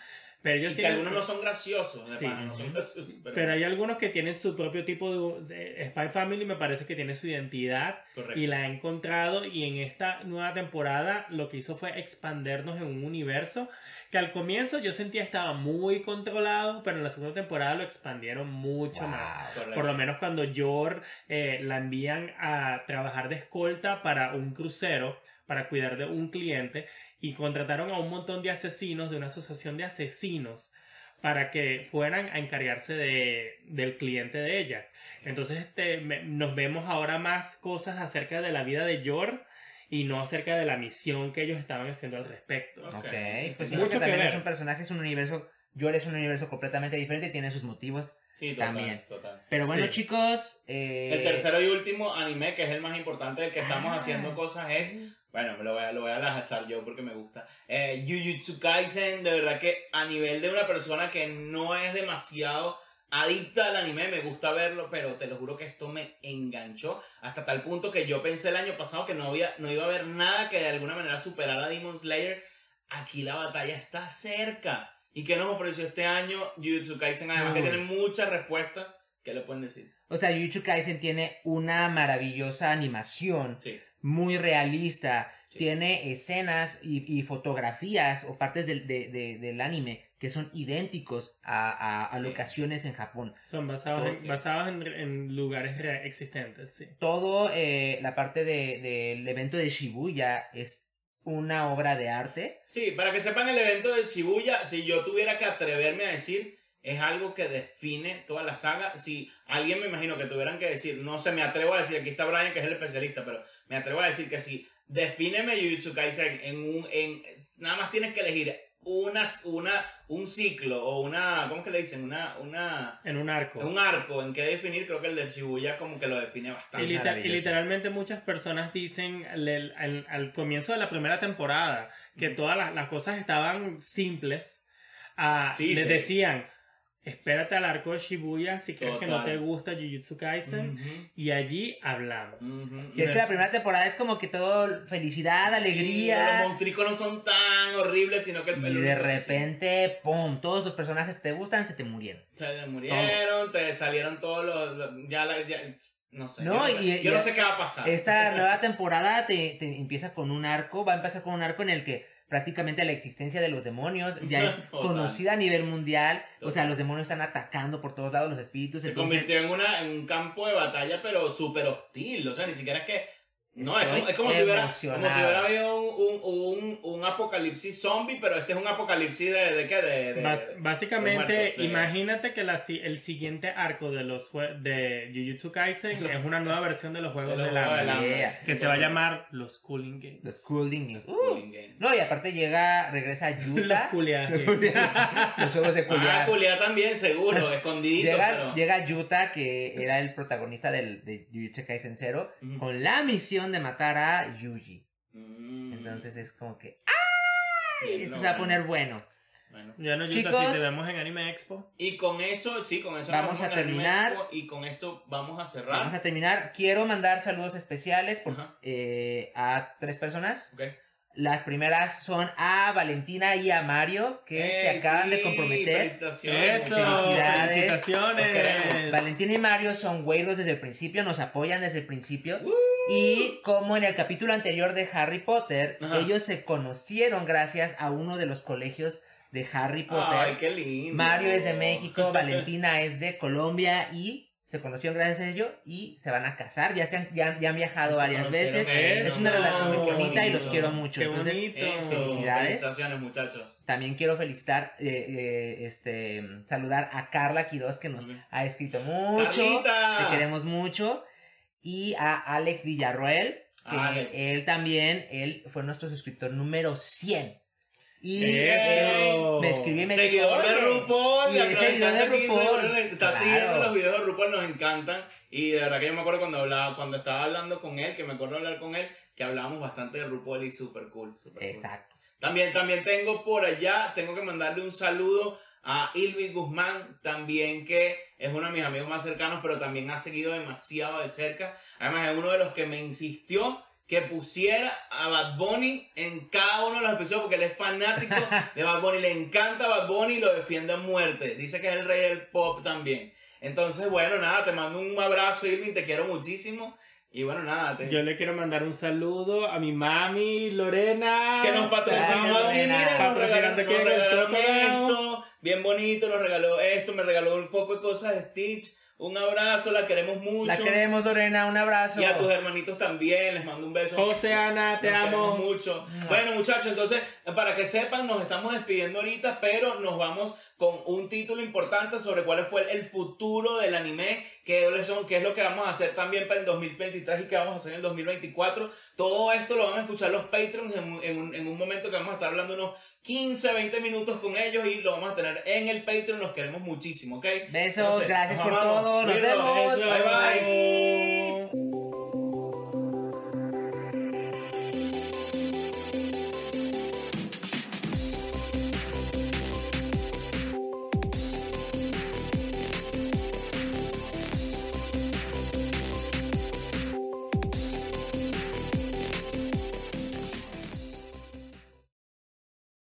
pero ellos Y que algunos no son graciosos, de Sí. pana, no son graciosos, pero, Pero hay algunos que tienen su propio tipo de... de- Spy Family me parece que tiene su identidad correcto. y la ha encontrado y en esta nueva temporada lo que hizo fue expandernos en un universo que al comienzo yo sentía estaba muy controlado, pero en la segunda temporada lo expandieron mucho Wow. más. correcto. Por lo menos cuando Yor eh, la envían a trabajar de escolta para un crucero, para cuidar de un cliente, y contrataron a un montón de asesinos de una asociación de asesinos para que fueran a encargarse de, del cliente de ella. Entonces este, me- nos vemos ahora más cosas acerca de la vida de Yor y no acerca de la misión que ellos estaban haciendo al respecto. Ok. Ok, pues Mucho creo que que también ver. es un personaje, es un universo, Yor es un universo completamente diferente y tiene sus motivos. Sí, total, También. total. Pero bueno, Sí. chicos, eh, El tercero y último anime, que es el más importante del que estamos ah, haciendo cosas, es. Bueno, me lo voy a, lo voy a lanzar yo porque me gusta. Eh, Jujutsu Kaisen, de verdad que a nivel de una persona que no es demasiado adicta al anime, me gusta verlo, pero te lo juro que esto me enganchó hasta tal punto que yo pensé el año pasado que no, había, no iba a haber nada que de alguna manera superara a Demon Slayer. Aquí la batalla está cerca. ¿Y qué nos ofreció este año Jujutsu Kaisen? Además que Uy. tiene muchas respuestas. ¿Qué le pueden decir? O sea, Jujutsu Kaisen tiene una maravillosa animación, Sí. muy realista, Sí. tiene escenas y, y fotografías o partes del, de- de- del anime que son idénticos a, a- a Sí. locaciones en Japón. Son basados, Todo, en, sí. basados en, en lugares re- existentes, sí. Todo eh, la parte de- del evento de Shibuya es una obra de arte. Sí, para que sepan el evento de Shibuya, si yo tuviera que atreverme a decir, es algo que define toda la saga. Si alguien me imagino que tuvieran que decir, no sé, me atrevo a decir, aquí está Brian que es el especialista, pero me atrevo a decir que si defíneme Jujutsu Kaisen en un, en, nada más tienes que elegir una, una, un ciclo o una, ¿cómo es que le dicen? Una, una, En un arco. un arco en que definir, creo que el de Shibuya como que lo define Y, bastante. Y maravilloso. literalmente muchas personas dicen al, al- al comienzo de la primera temporada que todas las, las cosas estaban simples. ah, Sí, les sí. decían, Espérate al arco de Shibuya si crees que no te gusta Jujutsu Kaisen. Y allí hablamos. Si es que la primera temporada es como que todo felicidad, alegría. Los monstruos no son tan horribles, sino que el Y de es así. repente, ¡pum! Todos los personajes te gustan, se te murieron. Te murieron, te salieron todos los. los- ya, la- ya- no sé. No, yo no, sé, y- yo y- no sé qué va a pasar. Esta nueva temporada te, te empieza con un arco, va a empezar con un arco en el que prácticamente la existencia de los demonios ya es Total. conocida a nivel mundial. O sea, los demonios están atacando por todos lados los espíritus. Se entonces, convirtió en, una, en un campo de batalla, pero súper hostil. O sea, ni siquiera es que. No, es como, es como si hubiera, como si hubiera habido un, un, un, un apocalipsis zombie, pero este es un apocalipsis de, de qué? De, de- Bas- de básicamente, muertos, de- imagínate que la si- el siguiente arco de los jue- de Jujutsu Kaisen es una nueva versión de los Juegos de del Hambre. Hambre. Yeah. Que se va a llamar los Cooling Games. los Cooling Games. Uh, Cooling no, y aparte llega, regresa Yuta. culiajes. los juegos de Ah, también, seguro, escondidito. Llega, pero... llega Yuta, que era el protagonista del, de Jujutsu Kaisen Zero, Ujú. con la misión de matar a Yuji. Mm. Entonces es como que, ¡ay! Esto no, se va a poner bueno. bueno. Ya no, Yuta, Chicos. si te vemos en Anime Expo. Y con eso, sí, con eso Vamos a terminar. Expo, Y con esto vamos a cerrar. Vamos a terminar. Quiero mandar saludos especiales por- eh, a tres personas. Ok. Las primeras son a Valentina y a Mario, que se acaban de comprometer. Felicitaciones. Eso. Felicidades. Felicitaciones. Valentina y Mario son güeyros desde el principio, nos apoyan desde el principio. Uh. Y como en el capítulo anterior de Harry Potter, Ajá. ellos se conocieron gracias a uno de los colegios de Harry Potter. Ay, qué lindo. Mario es de México, Valentina es de Colombia y se conocieron gracias a ello y se van a casar. Ya, se han, ya, ya han viajado varias veces. Conocieron Es una eso. relación muy bonita y los quiero mucho. Qué Entonces, bonito. Eso, Felicidades. felicitaciones, muchachos. también quiero felicitar, eh, eh, este, saludar a Carla Quiroz que nos ha escrito mucho. Carlita. Te queremos mucho. Y a Alex Villarroel, que Alex. él también, él fue nuestro suscriptor número 100. Y Eso. él me escribió y me Seguidor dijo, de "Oye, RuPaul. y ese video de RuPaul. Está Claro. siguiendo los videos de RuPaul, nos encantan. Y de verdad que yo me acuerdo cuando hablaba, cuando estaba hablando con él, que me acuerdo hablar con él, que hablábamos bastante de RuPaul y super cool. super cool. Exacto. También, también tengo por allá, tengo que mandarle un saludo a Ilvi Guzmán, también que es uno de mis amigos más cercanos, pero también ha seguido demasiado de cerca. Además, es uno de los que me insistió que pusiera a Bad Bunny en cada uno de los episodios porque él es fanático de Bad Bunny, le encanta Bad Bunny y lo defiende a muerte. Dice que es el rey del pop también. Entonces, bueno, nada, te mando un abrazo, Irving, te quiero muchísimo. Y bueno, nada, te... Yo le quiero mandar un saludo a mi mami Lorena. que nos patrocinó mira, Lorena. nos Patrocinante nos que regalaron Totoro. esto, bien bonito, nos regaló esto, me regaló un poco de cosas de Stitch, un abrazo, la queremos mucho. La queremos, Lorena, un abrazo. Y a tus hermanitos también, les mando un beso. José Ana, te Nos amo. mucho. Bueno, muchachos, entonces, para que sepan, nos estamos despidiendo ahorita, pero nos vamos con un título importante sobre cuál fue el futuro del anime, qué, es lo que vamos a hacer también para el 2023 y qué vamos a hacer en el 2024. Todo esto lo van a escuchar los Patreons en, en un, en un momento que vamos a estar hablando unos 15, 20 minutos con ellos y lo vamos a tener en el Patreon. Los queremos muchísimo, ¿ok? Besos, Entonces, gracias por todo. Nos vemos. Bye. Bye.